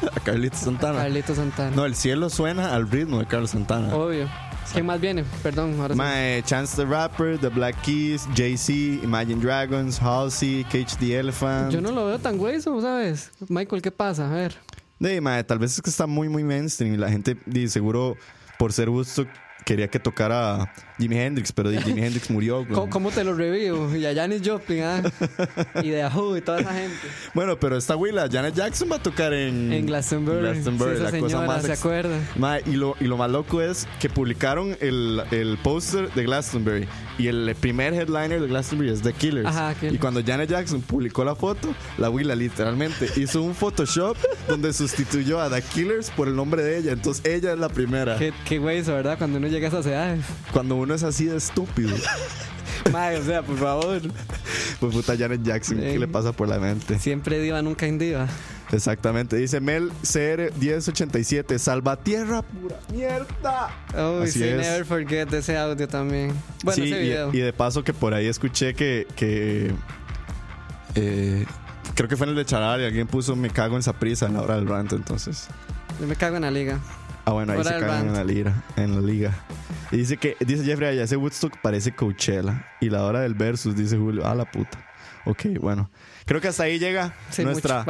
A Carlitos Santana.
Carlito Santana.
No, el cielo suena al ritmo de Carlos Santana.
Obvio. ¿Quién más viene? Perdón, ahora sí.
Mae, Chance the Rapper, The Black Keys, Jay-Z, Imagine Dragons, Halsey, Cage the Elephant.
Yo no lo veo tan hueso, ¿sabes? Michael, ¿qué pasa? A ver.
De, mae, tal vez es que está muy, muy mainstream y la gente, seguro, por ser Woodstock, quería que tocara Jimi Hendrix, pero Jimi Hendrix murió. güey.
¿Cómo, cómo te lo revivo? Y a Janis Joplin, ¿ah? Y de Ahu y toda esa gente.
Bueno, pero esta Willa, Janet Jackson va a tocar en,
En Glastonbury.
Glastonbury,
Sí, esa
la cosa
señora,
más
¿se acuerda?
Mae, y, lo, y lo más loco es que publicaron el, el póster de Glastonbury y el primer headliner de Glastonbury es The Killers.
Ajá, Killers.
Y cuando Janet Jackson publicó la foto, la Willa literalmente hizo un Photoshop donde sustituyó a The Killers por el nombre de ella. Entonces ella es la primera.
Qué, qué hueso, ¿verdad? Cuando uno llega a esas edades.
Cuando uno es así de estúpido,
Madre, o sea, por favor.
pues puta Janet Jackson, ¿qué
Sí.
le pasa por la mente?
Siempre diva, nunca indiva.
Exactamente. Dice Mel CR 1087, Salvatierra pura mierda. Así
sí,
es.
never forget ese audio también. Bueno,
Sí,
ese
y-
video.
Y, de paso que por ahí escuché que, que eh, creo que fue en el de Charal y alguien puso me cago en prisa en la hora del rant, entonces.
Yo me cago en la liga.
Ah, bueno, ahí
Hora
se cagan en la liga, en la liga. Y dice que, dice Jeffrey allá, ese Woodstock parece Coachella. Y la hora del versus, dice Julio, a la puta. Ok, bueno. Creo que hasta ahí llega
Sí,
nuestra,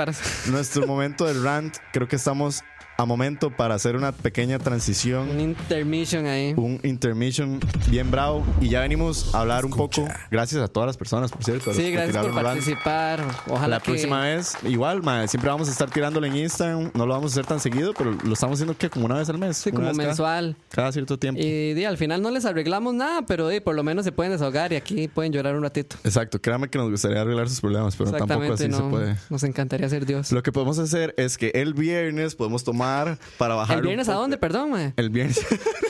nuestro momento del rant. Creo que estamos a momento para hacer una pequeña transición.
Un intermission ahí.
un intermission bien bravo. Y ya venimos a hablar un poco. Gracias a todas las personas por cierto
Sí, gracias por participar. Ojalá
la
que
próxima vez igual mae, siempre vamos a estar tirándolo en Instagram. No lo vamos a hacer tan seguido pero lo estamos haciendo que como una vez al mes.
Sí, como
cada-
mensual.
cada, cierto tiempo.
Y al final no les arreglamos nada, pero por lo menos se pueden desahogar y aquí pueden llorar un ratito.
exacto créame que nos gustaría arreglar sus problemas pero tampoco así se puede.
Nos encantaría ser Dios.
lo que podemos hacer es que el viernes podemos tomar para bajar
¿El viernes a dónde? Perdón, mae.
el viernes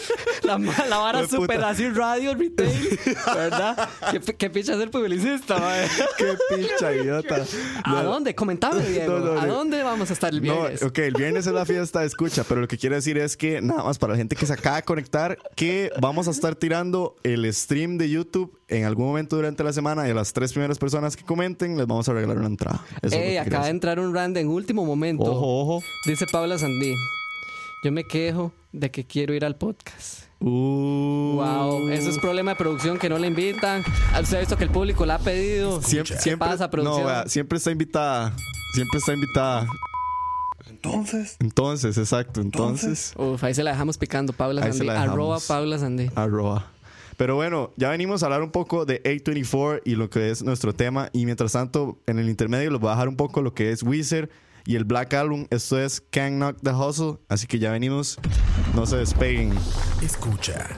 La, la vara
puta.
super así radio retail, ¿verdad? ¿Qué, qué picha ser publicista, mae?
qué pincha idiota
¿A dónde? Comentame, Diego.
No, no,
¿A dónde vamos a estar el viernes?
Ok, el viernes es la fiesta de escucha, pero lo que quiero decir es que nada más para la gente que se acaba de conectar, que vamos a estar tirando el stream de YouTube en algún momento durante la semana y a las tres primeras personas que comenten les vamos a regalar una entrada. Eso es
Ey, acaba de entrar un rand en último momento.
Ojo, ojo.
Dice Paula Sandí. Yo me quejo de que quiero ir al podcast.
Uh,
Wow, eso es problema de producción que no le invitan. Ah, Usted ha visto que el público la ha pedido.
Siempre,
¿Qué
siempre,
pasa, producción?
no, vea, siempre está invitada. Siempre está invitada.
Entonces,
Entonces, exacto. Entonces,
Uf, ahí se la dejamos picando, Paula
Ahí se
Sandí.
la dejamos.
Arroba Paula Sandí.
arroba. Pero bueno, ya venimos a hablar un poco de A24 y lo que es nuestro tema. Y mientras tanto, en el intermedio les voy a dejar un poco lo que es Wizard. Y el Black Album. Esto es Can't Knock the Hustle. Así que ya venimos. No se despeguen.
Escucha.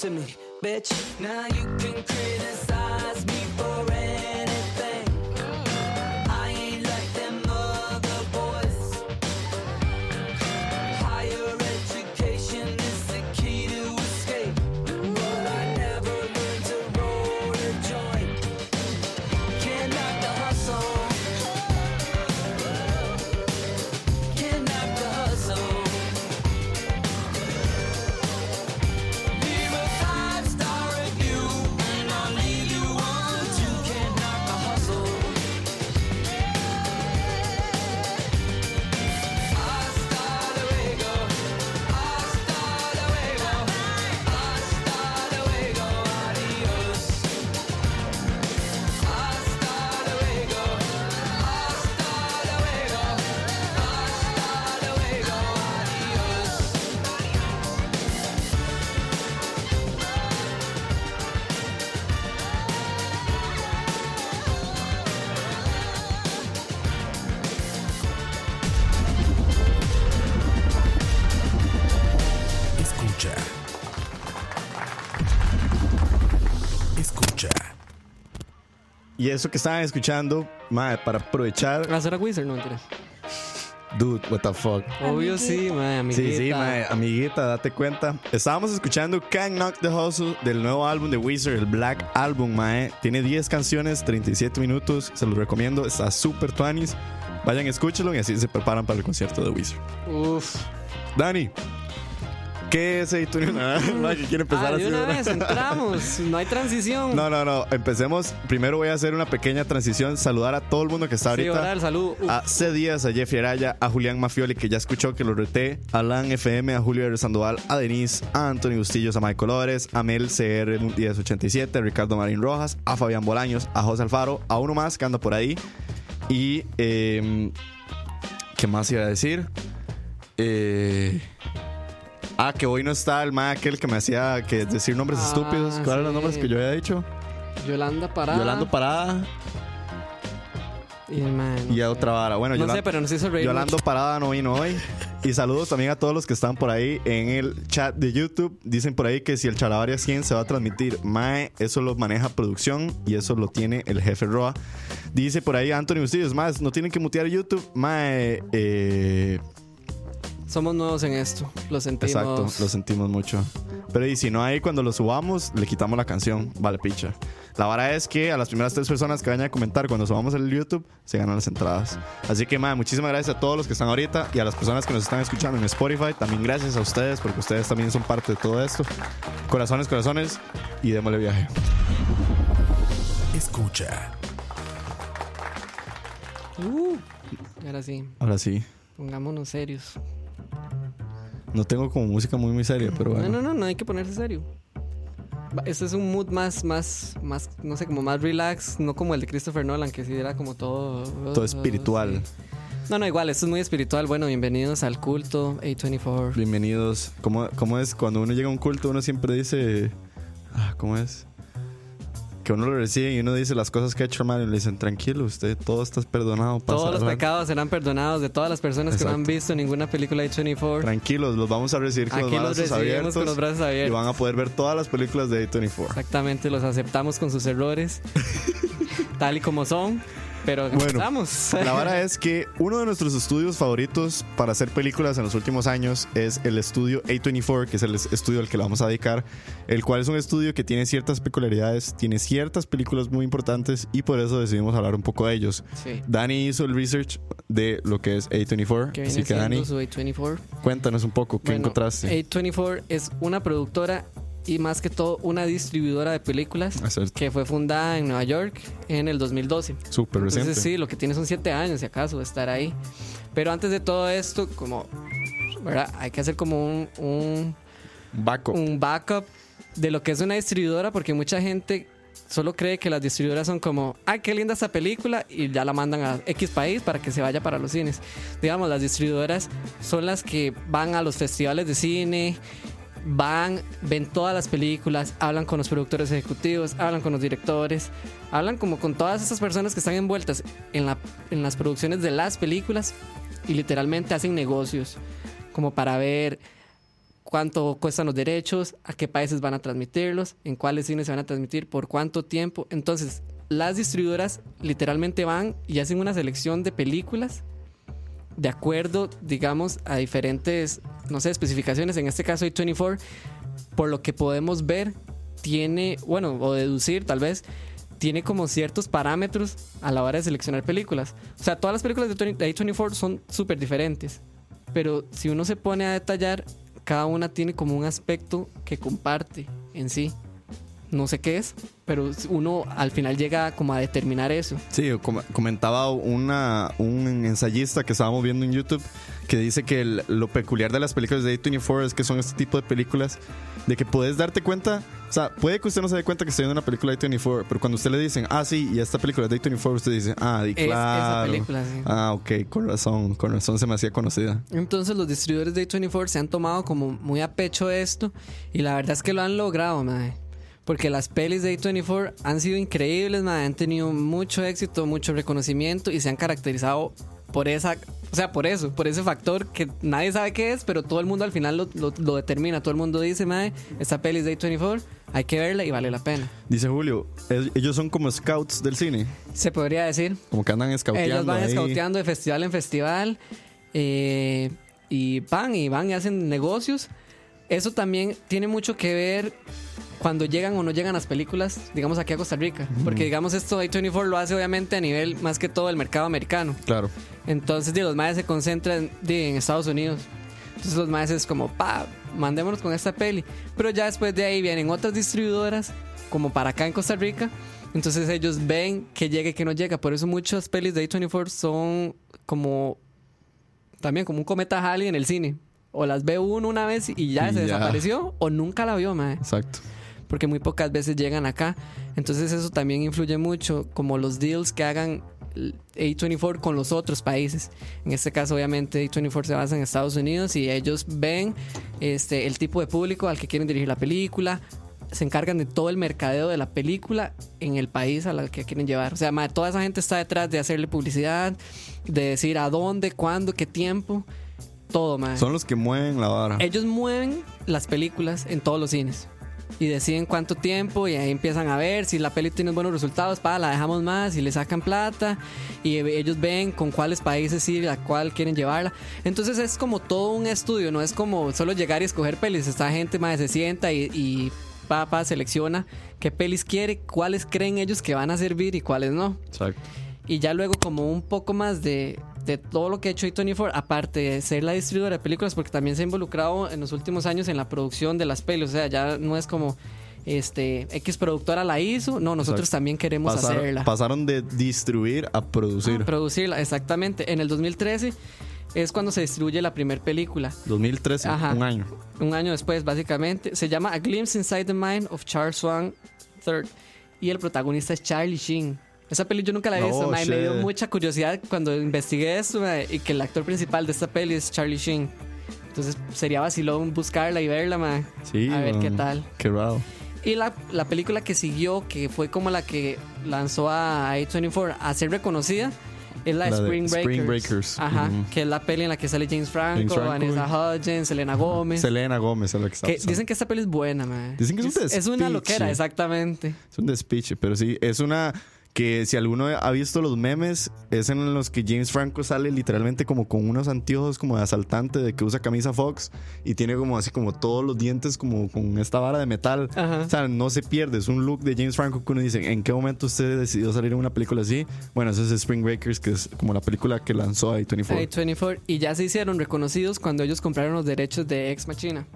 To me, bitch. Now you can criticize me
Y eso que estaban escuchando, mae, para aprovechar.
Hacer a Wizard, no mentiras.
Dude, what the fuck.
Obvio sí, mae, amiguita.
Sí, sí, mae, amiguita, date cuenta. Estábamos escuchando Can't Knock the Hustle del nuevo álbum de Wizard, el Black Album, mae. Tiene 10 canciones, 37 minutos. Se los recomiendo, está súper tuanis. Vayan, escúchenlo y así se preparan para el concierto de Wizard.
Uf.
Dani, ¿qué es iTunes? Mae, que quiere empezar
Ah, de una vez entramos. No hay transición.
No, no, no. Empecemos. Primero voy a hacer una pequeña transición. Saludar a todo el mundo que está
Sí,
ahorita.
oral, salud. Uf.
a C. Díaz, a Jeffrey Araya, a Julián Mafioli, que ya escuchó que lo reté, a Alan FM, a Julio R. Sandoval, a Denise, a Anthony Bustillos, a Michael Ores, a Mel CR 1087, a Ricardo Marín Rojas, a Fabián Bolaños, a José Alfaro, a uno más que anda por ahí. Y, eh, ¿qué más iba a decir? Eh, ah, que hoy no está el ma aquel que me hacía que decir nombres
Ah,
estúpidos. ¿Cuáles eran los
sí.
nombres que yo había dicho?
Yolanda Parada.
Yolando Parada
Y, el man,
y a otra vara. Bueno,
No sé, pero nos hizo reír.
Yolando Parada no vino hoy. Y saludos también a todos los que están por ahí en el chat de YouTube. Dicen por ahí que si el Chalabaria 100 se va a transmitir, Mae, eso lo maneja producción y eso lo tiene el jefe Roa. Dice por ahí Anthony Bustillos, más, no tienen que mutear YouTube. Mae, eh,
Somos nuevos en esto. Lo sentimos.
exacto, lo sentimos mucho. Pero y si no hay cuando lo subamos, le quitamos la canción. Vale, picha. La vara es que a las primeras tres personas que vayan a comentar cuando subamos el YouTube se ganan las entradas. Así que, mae, muchísimas gracias a todos los que están ahorita y a las personas que nos están escuchando en Spotify. También gracias a ustedes porque ustedes también son parte de todo esto. Corazones, corazones y démosle viaje.
Escucha.
Uh, ahora sí,
Ahora sí.
pongámonos serios.
No tengo como música muy, muy seria, pero bueno.
No, no, no, no hay que ponerse serio. Este es un mood más, más, más, no sé, como más relax, no como el de Christopher Nolan, que sí era como todo...
Todo espiritual.
sí. No, no, igual, esto es muy espiritual. Bueno, bienvenidos al culto A24.
Bienvenidos. ¿Cómo, ¿Cómo es? Cuando uno llega a un culto, uno siempre dice. Ah, ¿Cómo es? Que uno lo recibe y uno dice las cosas que ha hecho mal y le dicen, tranquilo, usted todo está perdonado.
Todos los
adelante".
pecados serán perdonados de todas las personas que no han visto ninguna película de A24.
Tranquilos, los vamos a recibir con
Aquí
los
los
abiertos.
con los brazos
Y
abiertos.
van a poder ver todas las películas de A24.
Exactamente, los aceptamos con sus errores, tal y como son. Pero
Bueno,
empezamos.
La vara es que uno de nuestros estudios favoritos para hacer películas en los últimos años es el estudio A24, que es el estudio al que le vamos a dedicar, el cual es un estudio que tiene ciertas peculiaridades, tiene ciertas películas muy importantes y por eso decidimos hablar un poco de ellos.
Sí.
Dani hizo el research de lo que es A24,
Que
así que Dani,
su A24.
cuéntanos un poco, ¿qué
Bueno,
encontraste?
A24 es una productora y más que todo una distribuidora de películas
Hacer
que fue fundada en Nueva York en el 2012.
súper reciente.
Entonces sí, lo que tiene son siete años, si acaso, de estar ahí. Pero antes de todo esto, como, ¿verdad? Hay que hacer como un, un,
Baco.
un backup de lo que es una distribuidora, porque mucha gente solo cree que las distribuidoras son como, ay, qué linda esta película, y ya la mandan a X país para que se vaya para los cines. Digamos, las distribuidoras son las que van a los festivales de cine, van, ven todas las películas, hablan con los productores ejecutivos, hablan con los directores, hablan como con todas esas personas que están envueltas en, la, en las producciones de las películas y literalmente hacen negocios como para ver cuánto cuestan los derechos, a qué países van a transmitirlos, en cuáles cines se van a transmitir, por cuánto tiempo. Entonces, las distribuidoras literalmente van y hacen una selección de películas de acuerdo, digamos, a diferentes, no sé, especificaciones. En este caso, A24, por lo que podemos ver, tiene, bueno, o deducir tal vez, tiene como ciertos parámetros a la hora de seleccionar películas. O sea, todas las películas de 20 de A24 son súper diferentes. Pero si uno se pone a detallar, cada una tiene como un aspecto que comparte en sí. No sé qué es, pero uno al final llega como a determinar eso.
Sí, com- comentaba una, un ensayista que estábamos viendo en YouTube que dice que el- lo peculiar de las películas de A24 es que son este tipo de películas de que puedes darte cuenta, o sea, puede que usted no se dé cuenta que está viendo una película de A24, pero cuando usted le dicen, ah, sí, y esta película es de A24, usted dice, ah,
Es
claro.
esa película, sí.
Ah, ok, con razón, con razón se me hacía conocida.
Entonces los distribuidores de A24 se han tomado como muy a pecho esto y la verdad es que lo han logrado, madre. Porque las pelis de A24 han sido increíbles, madre. Han tenido mucho éxito, mucho reconocimiento y se han caracterizado por esa, o sea, por eso, por ese factor que nadie sabe qué es, pero todo el mundo al final lo, lo- lo determina. Todo el mundo dice, madre, esta peli es de A24, hay que verla y vale la pena.
Dice Julio, "El- ellos son como scouts del cine,
Se podría decir.
como que andan scouteando.
Ellos van
ahí.
escauteando de festival en festival eh, y van y van y hacen negocios. Eso también tiene mucho que ver cuando llegan o no llegan las películas, digamos aquí a Costa Rica. Porque digamos esto A24 lo hace obviamente a nivel más que todo el mercado americano.
Claro.
Entonces di, los maes se concentran di, en Estados Unidos. Entonces los maes es como, pa, mandémonos con esta peli. Pero ya después de ahí vienen otras distribuidoras, como para acá en Costa Rica. Entonces ellos ven que llega y que no llega. Por eso muchas pelis de A24 son como, también como un cometa Halley en el cine. O las ve uno una vez y ya
Y
se
ya.
desapareció, o nunca la vio, mae
Exacto.
Porque muy pocas veces llegan acá. Entonces eso también influye mucho, como los deals que hagan A24 con los otros países. En este caso, obviamente, A24 se basa en Estados Unidos y ellos ven este, el tipo de público al que quieren dirigir la película. Se encargan de todo el mercadeo de la película en el país al que quieren llevar. O sea, toda esa gente está detrás de hacerle publicidad, de decir a dónde, cuándo, qué tiempo. todo, mae.
Son los que mueven la vara.
Ellos mueven las películas en todos los cines. Y deciden cuánto tiempo y ahí empiezan a ver si la peli tiene buenos resultados, para la dejamos más y le sacan plata y ellos ven con cuáles países sí, a cuál quieren llevarla. Entonces es como todo un estudio, no es como solo llegar y escoger pelis. Esta gente más se sienta y, y selecciona qué pelis quiere, cuáles creen ellos que van a servir y cuáles no.
Exacto.
Y ya luego como un poco más de, de todo lo que ha hecho A24, aparte de ser la distribuidora de películas, porque también se ha involucrado en los últimos años en la producción de las pelis. O sea, ya no es como este X productora la hizo, no, nosotros
Exacto.
también queremos
Pasar-
hacerla.
pasaron de distribuir a producir.
Ah, producirla, exactamente. En el 2013 es cuando se distribuye la primera película.
2013,
Ajá.
un año.
Un año después, básicamente. Se llama A Glimpse Inside the Mind of Charles Swan III. Y el protagonista es Charlie Sheen. Esa peli yo nunca la he
No,
visto, mae, me dio mucha curiosidad cuando investigué esto mae, y que el actor principal de esta peli es Charlie Sheen. Entonces sería vacilón buscarla y verla, mae.
Sí,
A ver
man.
qué tal.
Qué raro.
Y la, la película que siguió, que fue como la que lanzó a A24 a ser reconocida, es la,
La
Spring Breakers.
Spring Breakers.
Ajá,
Ujú.
que es la peli en la que sale James Franco,
James Franco,
Vanessa Hudgens, Selena Gómez.
Selena Gómez es la que está
Que dicen que esta peli es buena, man.
Dicen que es un
Es una
despiche.
loquera, exactamente.
Es un despiche, pero sí, es una que si alguno ha visto los memes, es en los que James Franco sale literalmente como con unos anteojos como de asaltante, de que usa camisa Fox y tiene como así como todos los dientes como con esta vara de metal.
Ajá.
O sea, no se pierde, es un look de James Franco que uno dice, ¿en qué momento usted decidió salir en una película así? Bueno, eso es Spring Breakers, que es como la película que lanzó A24.
A24. Y ya se hicieron reconocidos cuando ellos compraron los derechos de Ex Machina.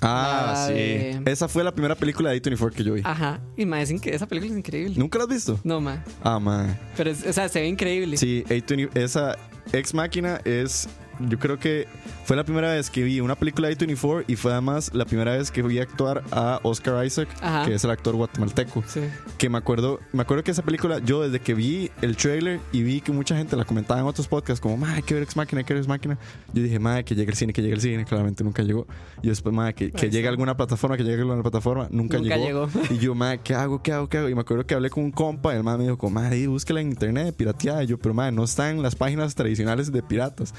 Ah, sí.
de-
Esa fue la primera película de A24 que yo vi.
Ajá. Y más, esa película es increíble.
¿Nunca la has visto?
No, man.
Ah, man.
Pero, es- o sea, se ve increíble.
Sí, A20 esa Ex Máquina es. Yo creo que fue la primera vez que vi una película de A24 y fue además la primera vez que vi actuar a Oscar Isaac,
Ajá.
que es el actor guatemalteco.
Sí.
Que me acuerdo, me acuerdo que esa película, yo desde que vi el trailer y vi que mucha gente la comentaba en otros podcasts, como, madre, que ver Ex Máquina, que ver Ex Máquina. Yo dije, madre, que llegue el cine, que llegue el cine. Claramente nunca llegó. Y después, madre, que, que llegue a alguna plataforma, que llegue a alguna plataforma. Nunca,
Nunca
llegó.
llegó.
Y yo, madre, ¿qué hago? ¿Qué hago? ¿Qué hago? Y me acuerdo que hablé con un compa y el madre me dijo, como, madre, búsquela en internet, pirateada. Y yo, pero madre, no está en las páginas tradicionales de piratas.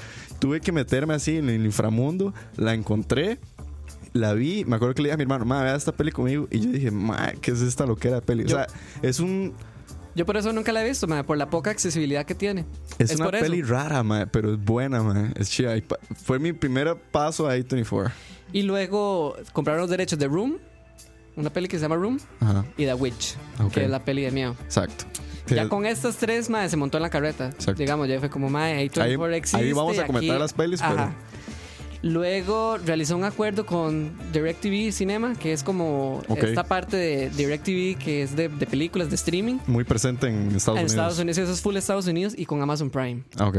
Tuve que meterme así en el inframundo, la encontré. La vi, me acuerdo que le dije a mi hermano, madre, vea esta peli conmigo. Y yo dije, madre, ¿qué es esta loquera de peli? O
Yo-
sea, es un,
Yo por eso nunca la he visto, man, por la poca accesibilidad que tiene.
Es,
Es
una
por eso.
peli rara, mae, pero es buena, mae. Es chida. Fue mi primer paso a A24.
Y luego compraron los derechos de Room, una peli que se llama Room,
Ajá,
y The Witch,
Ok.
que es la peli de miedo.
exacto.
Ya con estas tres, madre, se montó en la carreta.
Exacto.
Digamos, ya fue como, madre, A24
Ahí-
existe.
ahí vamos a
aquí-
comentar las pelis, pero-
Ajá. Luego realizó un acuerdo con DirecTV Cinema, que es como esta parte de DirecTV que es de, de películas de streaming.
Muy presente en Estados
en
Unidos.
Estados Unidos, eso es full Estados Unidos y con Amazon Prime.
Ah, ok.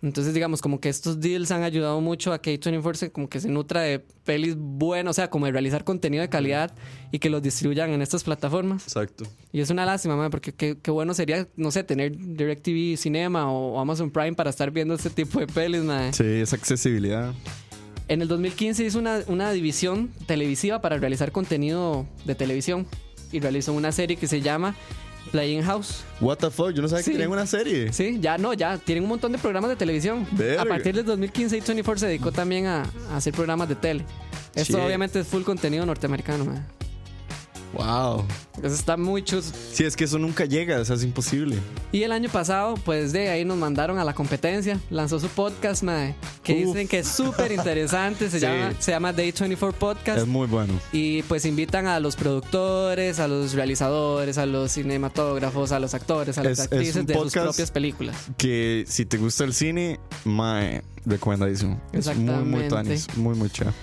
Entonces, digamos, como que estos deals han ayudado mucho a que A24 se, como que se nutra de pelis buenas, o sea, como de realizar contenido de calidad y que los distribuyan en estas plataformas.
Exacto.
Y es una lástima, madre, porque qué, qué bueno sería, no sé, tener DirecTV Cinema o, Amazon Prime para estar viendo este tipo de pelis, madre.
Sí, esa accesibilidad.
En el 2015 hizo una, una división televisiva para realizar contenido de televisión y realizó una serie que se llama Playing House.
What the fuck, yo no sabía
Sí.
que tenían una serie.
Sí, ya no, ya tienen un montón de programas de televisión.
Verga.
A partir del 2015, A24 se dedicó también a, a hacer programas de tele. Esto
Shit.
obviamente es full contenido norteamericano, man.
Wow.
Eso está muy chus.
Sí, es que eso nunca llega, o sea, es imposible.
Y el año pasado, pues de ahí nos mandaron a la competencia. Lanzó su podcast, mae, que
Uf.
dicen que es súper interesante. Se,
Sí.
llama, se llama Day 24 Podcast.
Es muy bueno.
Y pues invitan a los productores, a los realizadores, a los cinematógrafos, a los actores, a las
Es- es
actrices
un
de sus propias películas.
Que si te gusta el cine, mae, recomendadísimo. Es muy, muy tanis. Muy, muy chévere.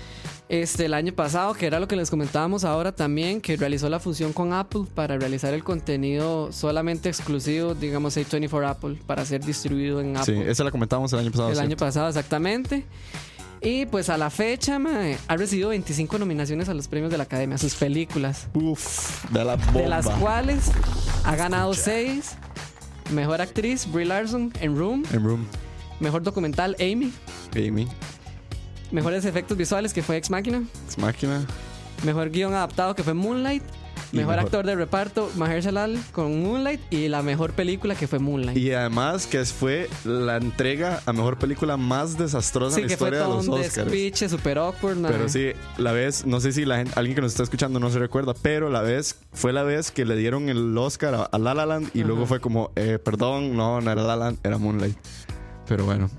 Este, el año pasado, que era lo que les comentábamos ahora también, que realizó la fusión con Apple para realizar el contenido solamente exclusivo, digamos, A24 Apple, para ser distribuido en
Sí,
Apple.
esa la comentábamos el año pasado.
el año pasado, exactamente. Y pues a la fecha, mae, ha recibido 25 nominaciones a los premios de la Academia, a sus películas,
Uf, de la bomba.
de las cuales ha ganado 6. Mejor actriz, Brie Larson, en Room.
En Room,
Mejor documental, Amy.
Amy,
Mejores efectos visuales, que fue Ex Machina.
Ex Máquina.
Mejor guion adaptado, que fue Moonlight. Mejor,
mejor-
actor de reparto, Mahershala con Moonlight y la mejor película que fue Moonlight.
Y además que fue la entrega a mejor película más desastrosa
sí,
en la
que
historia de los Oscars.
despiche super awkward.
Pero sí, la vez, no sé si la gente, alguien que nos está escuchando no se recuerda, pero la vez fue la vez que le dieron el Oscar a, a La La Land y luego fue como, eh, perdón, no, no era La La Land, era Moonlight. Pero bueno,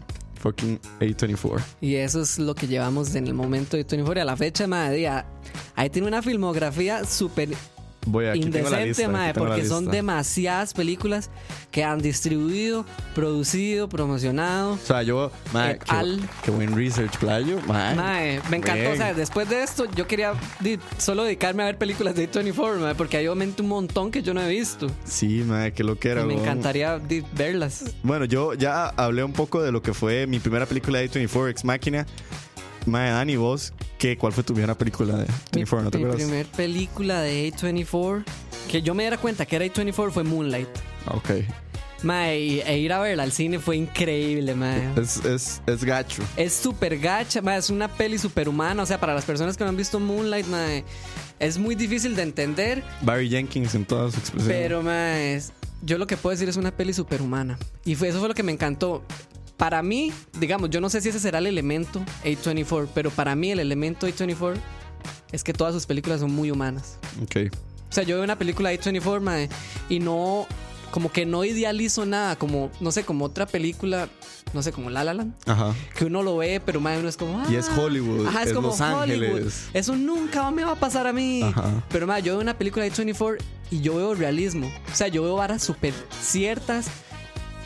fucking A24.
Y eso es lo que llevamos en el momento de 24 y a la fecha, madre. Ahí tiene una filmografía súper
Voy aquí tengo la
indecente,
lista,
mae,
tengo la
porque son
lista.
demasiadas películas que han distribuido, producido, promocionado.
O sea, yo, mae,
Eh,
qué,
al-
qué buen research, playo. Mae,
Mae, me encantó.
bien.
O sea, después de esto, yo quería solo dedicarme a ver películas de 24, mae, porque hay obviamente un montón que yo no he visto.
Sí, mae, qué lo que era.
y me encantaría verlas.
Bueno, yo ya hablé un poco de lo que fue mi primera película de A24, Ex Máquina. Mae, Dani, vos, ¿qué, ¿cuál fue tu primera película de
Mi,
24? ¿No te
mi
acuerdas?
primer película de A24, que yo me diera cuenta que era A24, fue Moonlight.
Ok.
Mae, y- e ir a verla al cine fue increíble, mae.
Es, es, es gacho.
Es súper gacha, mae, es una peli superhumana. O sea, para las personas que no han visto Moonlight, mae, es muy difícil de entender.
Barry Jenkins en toda su expresión.
Pero, mae, es- yo lo que puedo decir es una peli superhumana. Y fue, eso fue lo que me encantó. Para mí, digamos, yo no sé si ese será el elemento A24, pero para mí el elemento A24 es que todas sus películas son muy humanas.
Ok.
O sea, yo veo una película de A24, mae, y no, como que no idealizo nada, como, no sé, como otra película, no sé, como La La Land
Ajá.
que uno lo ve, pero mae, uno es como.
Y es
"Ah".
Hollywood,
Ajá, es,
es
como
Los
Hollywood.
Ángeles.
Eso nunca me va a pasar a mí.
Ajá.
Pero mae, yo veo una película de 24 y yo veo realismo. O sea, yo veo varas súper ciertas,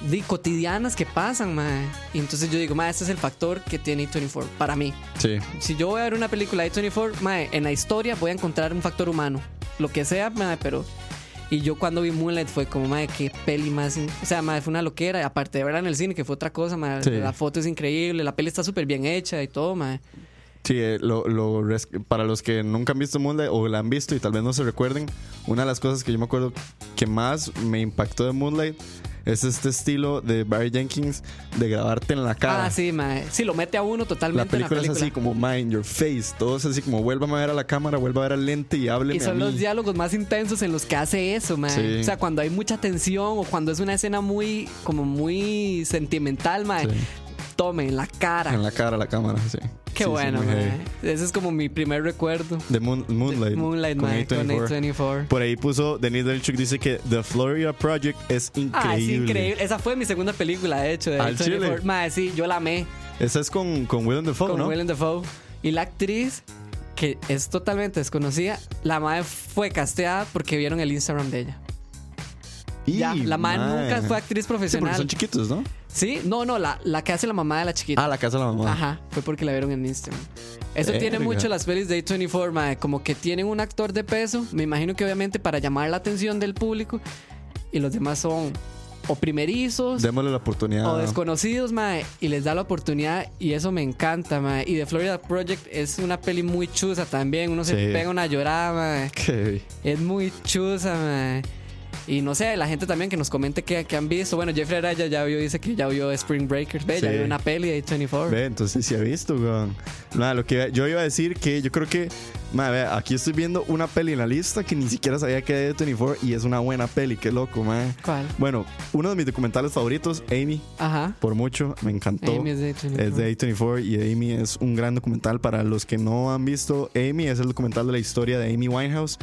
di, cotidianas que pasan, mae. Y entonces yo digo, mae, este es el factor que tiene 24 para mí.
Sí.
Si yo voy a ver una película de 24, mae, en la historia voy a encontrar un factor humano. Lo que sea, mae, pero. Y yo cuando vi Moonlight fue como, madre, qué peli más. in- O sea, madre, fue una loquera. Aparte de verla en el cine, que fue otra cosa, madre.
Sí.
La foto es increíble, la peli está súper bien hecha y todo, madre.
Sí, eh, lo, lo res- para los que nunca han visto Moonlight o la han visto y tal vez no se recuerden, una de las cosas que yo me acuerdo que más me impactó de Moonlight es este estilo de Barry Jenkins de grabarte en la cara.
Ah, sí, madre. Sí, lo mete a uno
La
totalmente
película,
en la película.
es así como mind your face, todo es así como vuelva a ver a la cámara, vuelva a ver al lente y hábleme
Y son
a mí.
los diálogos más intensos en los que hace eso, man.
Sí.
O sea, cuando hay mucha tensión o cuando es una escena muy, como muy sentimental, man.
Sí.
Tome en la cara.
En la cara la cámara, sí.
Qué
Sí, sí,
bueno, man.
heavy.
Ese es como mi primer recuerdo.
De Moon- Moonlight.
Moonlight,
con
man, con
A24.
A24.
Por ahí puso Denis Delchuk dice que The Florida Project es increíble.
Ah, es increíble. Esa fue mi segunda película, de hecho, de
¿Al
24.
chile?
Sí, yo la amé
Esa es con, con Willem Dafoe,
con
¿no?
Willem Dafoe. Y la actriz, que es totalmente desconocida, la madre fue casteada porque vieron el Instagram de ella. Ya, la madre nunca fue actriz
Sí, porque
profesional.
son chiquitos, ¿no?
Sí, no, no, la, la que hace la mamá de la chiquita.
Ah, la casa de la mamá.
Ajá, fue porque la vieron en Instagram. Eso tiene mucho las pelis de A24, mae, como que tienen un actor de peso, me imagino que obviamente para llamar la atención del público, y los demás son o primerizos
Démosle la oportunidad.
o desconocidos, mae, y les da la oportunidad y eso me encanta, mae. Y The Florida Project es una peli muy chusa también, uno se
Sí.
pega una llorada, mae.
Qué-
Es muy chusa, mae. Y no sé, la gente también que nos comente que, que han visto. Bueno, Jeffrey Araya ya vio, dice que ya vio Spring Breakers, ve, ya
Sí.
vio una peli de 24.
Ve, entonces sí ha visto, weón. Nada, lo que yo iba a decir que yo creo que, madre, vea, aquí estoy viendo una peli en la lista que ni siquiera sabía que era de 24 y es una buena peli, qué loco, madre.
¿Cuál?
Bueno, uno de mis documentales favoritos, Amy,
Ajá.
por mucho, me encantó.
Amy es de 24.
Es de A24 y Amy es un gran documental. Para los que no han visto Amy, es el documental de la historia de Amy Winehouse.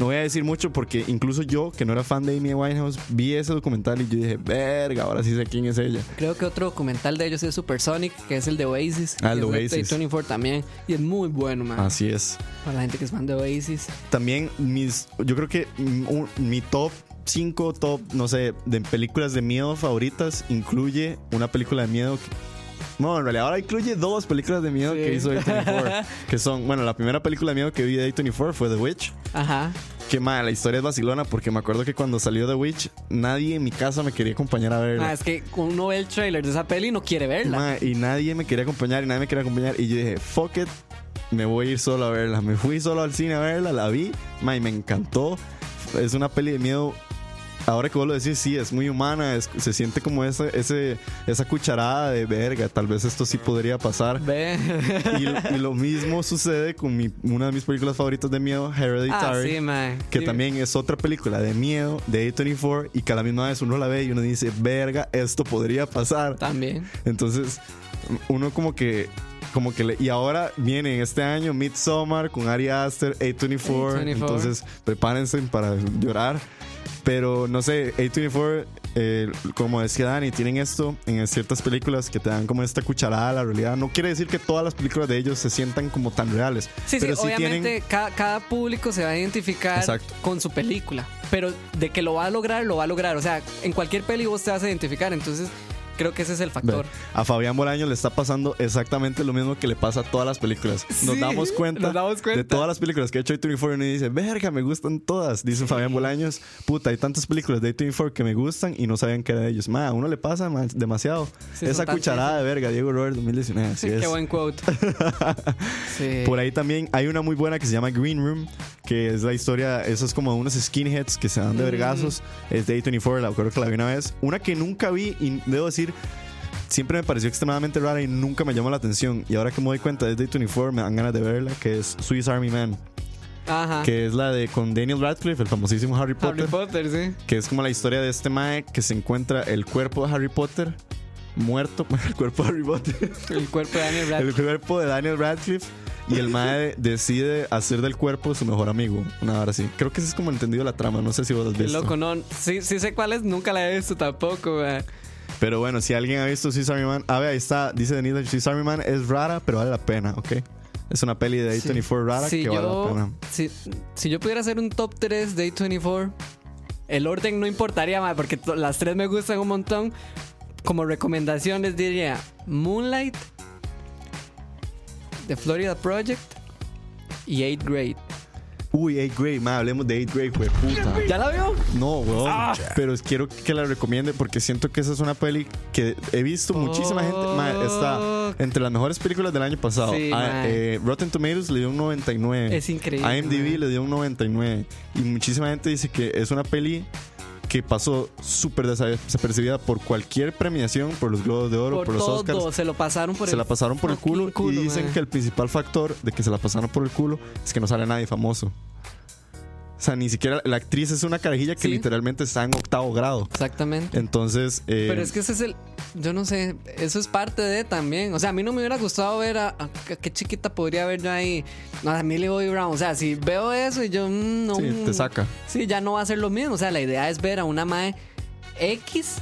No voy a decir mucho porque incluso yo, que no era fan de Amy Winehouse, vi ese documental y yo dije, verga, ahora sí sé quién es ella.
Creo que otro documental de ellos es Supersonic, que es el de Oasis.
Ah, el de Oasis.
24 también. Y es muy bueno, man.
Así es.
Para la gente que es fan de Oasis.
También mis, yo creo que un- mi top 5, top, no sé, de películas de miedo favoritas incluye una película de miedo que... No, en realidad ahora incluye dos películas de miedo
Sí.
que hizo A24. que son, bueno, la primera película de miedo que vi de A24 fue The Witch.
Ajá.
Que madre, la historia es vacilona porque me acuerdo que cuando salió The Witch, nadie en mi casa me quería acompañar a verla.
Ah, es que uno ve el trailer de esa peli y no quiere verla.
Mae, y nadie me quería acompañar y nadie me quería acompañar. Y yo dije, fuck it, me voy a ir solo a verla. Me fui solo al cine a verla, la vi, mae, y me encantó. Es una peli de miedo ahora que vos lo decís, sí, es muy humana, es- se siente como ese, ese, esa cucharada de verga, tal vez esto sí podría pasar.
Ve.
Y, y lo mismo sucede con mi- una de mis películas favoritas de miedo,
ah,
Hereditary.
sí, mae.
que
Sí.
también es otra película de miedo de A24 y que a la misma vez uno la ve y uno dice, verga, esto podría pasar.
También.
Entonces, uno como que como que le- y ahora viene este año Midsommar con Ari Aster, A24,
A24.
entonces prepárense para llorar. Pero no sé, A24, eh, como decía Dani, tienen esto en ciertas películas que te dan como esta cucharada a la realidad. No quiere decir que todas las películas de ellos se sientan como tan reales.
Sí,
pero
sí,
sí
obviamente
tienen.
cada, cada público se va a identificar
Exacto.
con su película. Pero de que lo va a lograr, lo va a lograr. O sea, en cualquier peli vos te vas a identificar. Entonces, creo que ese es el factor.
A Fabián Bolaño le está pasando exactamente lo mismo que le pasa a todas las películas. Nos
Sí,
damos cuenta,
nos damos cuenta.
de todas las películas que ha hecho A24 y dice, verga, me gustan todas. Dice Fabián Bolaños, puta, hay tantas películas de A24 que me gustan y no sabían que era de ellos. Ma, a uno le pasa ma, demasiado.
Sí,
Esa cucharada de verga, Diego Robert 2019. Así es.
Qué buen quote.
Por ahí también hay una muy buena que se llama Green Room, que es la historia, eso es como unos skinheads que se dan de vergazos. Es de A24, la creo que la vi una vez. Una que nunca vi y debo decir, siempre me pareció extremadamente rara y nunca me llamó la atención. Y ahora que me doy cuenta es de A24, me dan ganas de verla, que es Swiss Army Man,
Ajá.
que es la de con Daniel Radcliffe, el famosísimo Harry Potter,
Harry Potter, sí.
que es como la historia de este mae que se encuentra el cuerpo de Harry Potter muerto, el cuerpo de Harry Potter.
El cuerpo de Daniel
El
Radcliffe.
cuerpo de Daniel Radcliffe y el mae decide hacer del cuerpo su mejor amigo. Una hora así. Creo que ese es como entendido la trama. No sé si vos lo has visto.
loco, no. Sí, sí sé cuál es, nunca la he visto tampoco.
Pero bueno, si alguien ha visto Swiss Army Man, a ver, ahí está. Dice Denise, Swiss Army Man es rara, pero vale la pena, ¿ok? Es una peli de A24 rara
Si
que vale la pena.
si, si yo pudiera hacer un top 3 de A24, el orden no importaría más porque las tres me gustan un montón. Como recomendaciones diría Moonlight, The Florida Project y 8 Grade.
Uy, 8 Grade, ma, hablemos de 8 Grade, fue puta.
¿Ya la vio?
No, weón.
Ah.
Pero quiero que la recomiende porque siento que esa es una peli que he visto muchísima gente. ma, está entre las mejores películas del año pasado.
Sí,
Ah,
ma.
eh, Rotten Tomatoes le dio un 99.
Es increíble,
IMDb
ma.
le dio un 99. Y muchísima gente dice que es una peli que pasó súper desa- desapercibida por cualquier premiación, por los Globos de Oro, por,
Por,
los
todo,
Oscars.
se lo pasaron por
Se
el
la pasaron por el culo, y dicen que el principal factor de que se la pasaron por el culo es que no sale nadie famoso. O sea, ni siquiera la actriz es una carajilla que
Sí.
literalmente está en octavo grado.
Exactamente.
Entonces, eh,
Pero es que ese es el. Yo no sé, eso es parte de también. O sea, a mí no me hubiera gustado ver a. a- a qué chiquita podría ver yo ahí. No, a Millie Bobby Brown. O sea, si veo eso y yo. mm, no,
sí, te saca.
Sí, ya no va a ser lo mismo. O sea, la idea es ver a una Mae X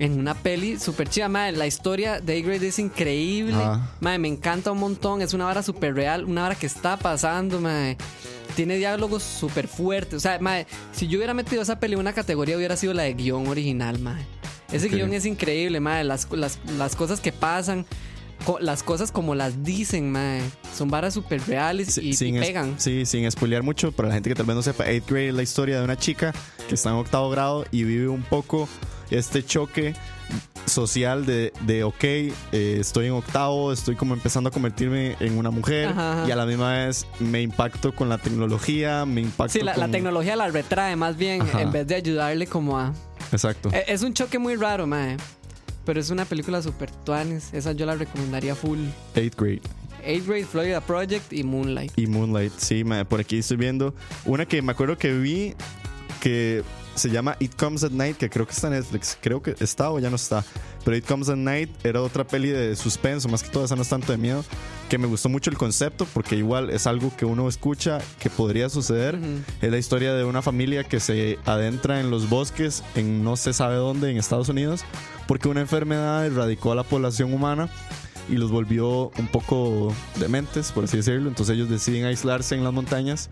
en una peli súper chida. Mae, la historia de A-Grade es increíble. Mae, me encanta un montón. Es una vara súper real, una vara que está pasando, Mae. Tiene diálogos súper fuertes. O sea, mae, si yo hubiera metido esa peli en una categoría, hubiera sido la de guion original, mae. Ese guion es increíble, mae. Las, las, las cosas que pasan, las cosas como las dicen, mae. Son varas súper reales y,
sin
pegan.
sí, sin spoilear mucho, para la gente que tal vez no sepa, 8th grade es la historia de una chica que está en octavo grado y vive un poco este choque social de, de ok, eh, estoy en octavo, estoy como empezando a convertirme en una mujer
Ajá, ajá.
y a la misma vez me impacto con la tecnología, me impacto
Sí, la, la tecnología la retrae más bien
Ajá.
en vez de ayudarle como a...
Exacto.
Eh, Es un choque muy raro, mae. Pero es una película super tuanis. Esa yo la recomendaría full.
8th grade.
8 Grade Florida Project y Moonlight.
Y Moonlight, sí, ma, por aquí estoy viendo una que me acuerdo que vi que se llama It Comes at Night, que creo que está en Netflix. Creo que está o ya no está. Pero It Comes at Night era otra peli de suspenso, más que todo, esa no es tanto de miedo. Que me gustó mucho el concepto, porque igual es algo que uno escucha que podría suceder.
Ujú.
Es la historia de una familia que se adentra en los bosques, en no se sabe dónde, en Estados Unidos, porque una enfermedad erradicó a la población humana y los volvió un poco dementes, por así decirlo. Entonces ellos deciden aislarse en las montañas.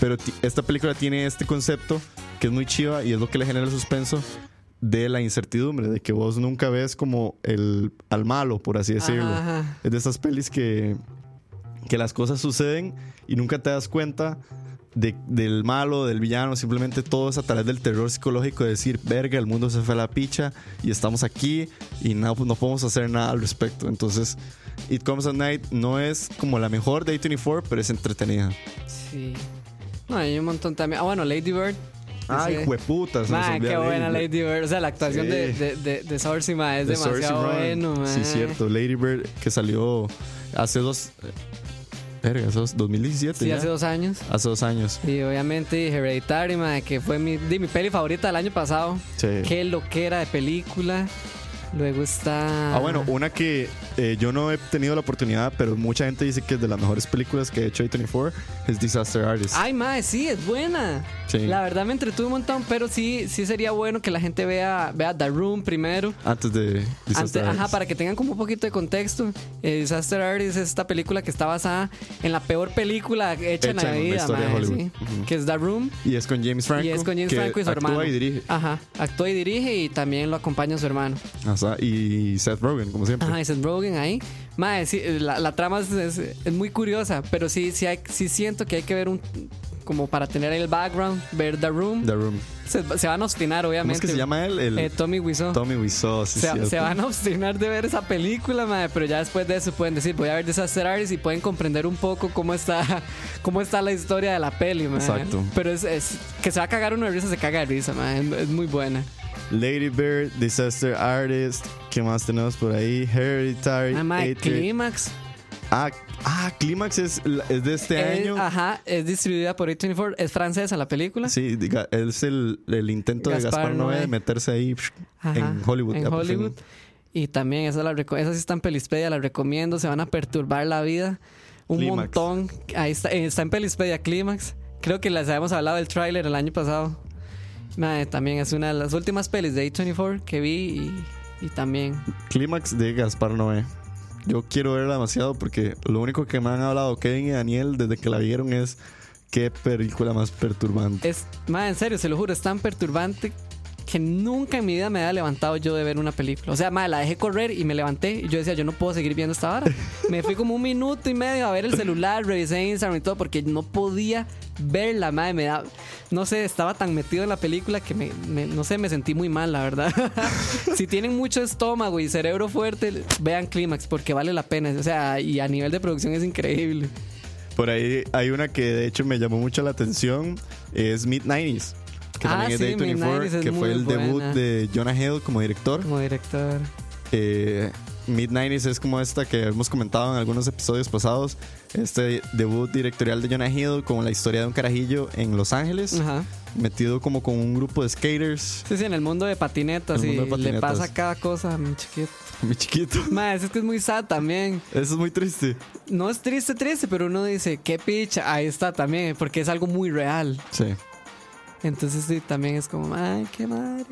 Pero esta película tiene este concepto que es muy chiva y es lo que le genera el suspenso de la incertidumbre, de que vos nunca ves como el al malo, por así decirlo.
Ajá.
Es de estas pelis que, que las cosas suceden y nunca te das cuenta de- del malo, del villano, simplemente todo es a través del terror psicológico de decir, verga, el mundo se fue a la picha y estamos aquí y no, no podemos hacer nada al respecto. Entonces, It Comes at Night no es como la mejor de A24, pero es entretenida.
Sí. No, hay un montón también. Ah, bueno, Lady Bird.
Ay,
Sí.
jueputa. se nos
Mae,
olvida
qué buena
Lady
Lady Bird. O sea, la actuación
Sí.
de, de, de, de Saoirse, mae, es
de
demasiado bueno, mae.
Sí, cierto. Lady Bird que salió hace dos. Verga, hace dos- 2017.
Sí,
ya.
hace dos años.
Hace dos años.
Y obviamente Hereditary, mae, que fue mi, mi peli favorita del año pasado.
Sí.
Qué loquera de película. Luego está.
Ah, bueno, una que eh, yo no he tenido la oportunidad, pero mucha gente dice que es de las mejores películas que ha hecho A24 es Disaster Artist.
Ay, mae, sí, es buena.
Sí.
La verdad me entretuve un montón, pero sí, sí sería bueno que la gente vea, vea The Room primero.
Antes de Disaster
Antes- ajá, para que tengan como un poquito de contexto. Eh, Disaster Artist es esta película que está basada en la peor película hecha, en
Hecha
la
en una
vida, mae, sí.
Ujú.
que es The Room.
Y es con James Franco.
Y es con James Franco y su
actúa
hermano.
y dirige.
Ajá, actúa y dirige y también lo acompaña su hermano.
Ajá, y Seth Rogen, como siempre.
Ajá, y Seth Rogen ahí. Mae, sí, la, la trama es, es- es muy curiosa, pero sí, sí, hay, sí siento que hay que ver un. Como para tener el background, ver The Room.
The Room.
Se, se van a obstinar,
¿Cómo
obviamente.
es que se llama él? El
Eh, Tommy Wiseau.
Tommy Wiseau, sí,
se, se van a obstinar de ver esa película, madre, pero ya después de eso pueden decir, voy a ver Disaster Artist y pueden comprender un poco cómo está, cómo está la historia de la peli, madre.
Exacto.
Pero es, es- que se va a cagar uno de risa, se caga de risa, madre. Es muy buena.
Lady Bird, Disaster Artist. ¿Qué más tenemos por ahí? Hereditary.
Ah. Clímax.
Ah, ah, Clímax es, es de este
Es-
año.
Ajá, es distribuida por A24. Es francesa la película.
Sí, diga, es el, el intento de
Gaspar
Noé de meterse ahí
Ajá,
en Hollywood.
En. Hollywood. Y también esa, la esa sí está en Pelispedia, la recomiendo. Se van a perturbar la vida un montón. Ahí está, eh, está en Pelispedia Clímax. Creo que les habíamos hablado del tráiler el año pasado. Mae, también es una de las últimas pelis de A24 que vi y, y también.
Clímax de Gaspar Noé. Yo quiero verla demasiado porque lo único que me han hablado Kevin y Daniel desde que la vieron es qué película más perturbante.
Es, mae, en serio, se lo juro, es tan perturbante que nunca en mi vida me había levantado yo de ver una película. O sea, mae, la dejé correr y me levanté y yo decía, yo no puedo seguir viendo esta hora. me fui como un minuto y medio a ver el celular, revisé Instagram y todo porque no podía verla, mae, me da no sé, estaba tan metido en la película que me, me- no sé, me sentí muy mal, la verdad. si tienen mucho estómago y cerebro fuerte, vean Clímax porque vale la pena, o sea, y a nivel de producción es increíble.
Por ahí hay una que de hecho me llamó mucho la atención. Es Mid-90s. Que
Ah,
también es
sí,
de
Mid-90s
A24.
es
Que fue el debut
buena.
de Jonah Hill como director.
Como director.
Eh, Mid-90s es como esta que hemos comentado en algunos episodios pasados. Este debut directorial de Jonah Hill con la historia de un carajillo en Los Ángeles.
Ajá.
Metido como con un grupo de skaters.
Sí, sí, en el mundo de patinetas y
de
le pasa cada cosa a mi chiquito.
Mi chiquito.
Más, es que es muy sad también.
Eso es muy triste.
No es triste, triste, pero uno dice, qué picha, ahí está también, porque es algo muy real.
Sí.
Entonces sí, también es como, ay, qué madre.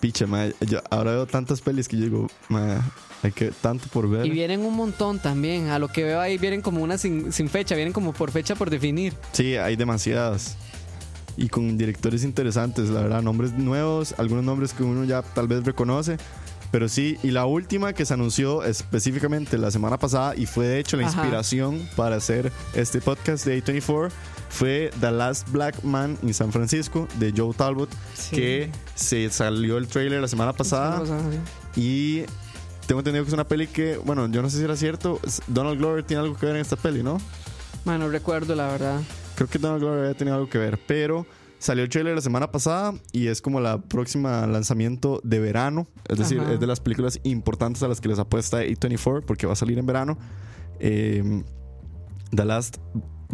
Picha, ma, yo ahora veo tantas pelis que yo digo, hay que tanto por ver.
Y vienen un montón también. A lo que veo ahí vienen como una sin, sin fecha, vienen como por fecha por definir.
Sí, hay demasiadas. Y con directores interesantes, la verdad, nombres nuevos, algunos nombres que uno ya tal vez reconoce. Pero sí, y la última que se anunció específicamente la semana pasada y fue de hecho la
Ajá.
inspiración para hacer este podcast de A24 fue The Last Black Man in San Francisco de Joe Talbot,
Sí.
que se salió el trailer la semana pasada. Y tengo entendido que es una peli que, bueno, yo no sé si era cierto. Donald Glover tiene algo que ver en esta peli, ¿no?
man, no recuerdo la verdad.
Creo que Donald Glover había tenido algo que ver, pero salió el trailer la semana pasada y es como la próxima lanzamiento de verano. Es decir,
Ajá.
es de las películas importantes a las que les apuesta A24 porque va a salir en verano. Eh, The, Last,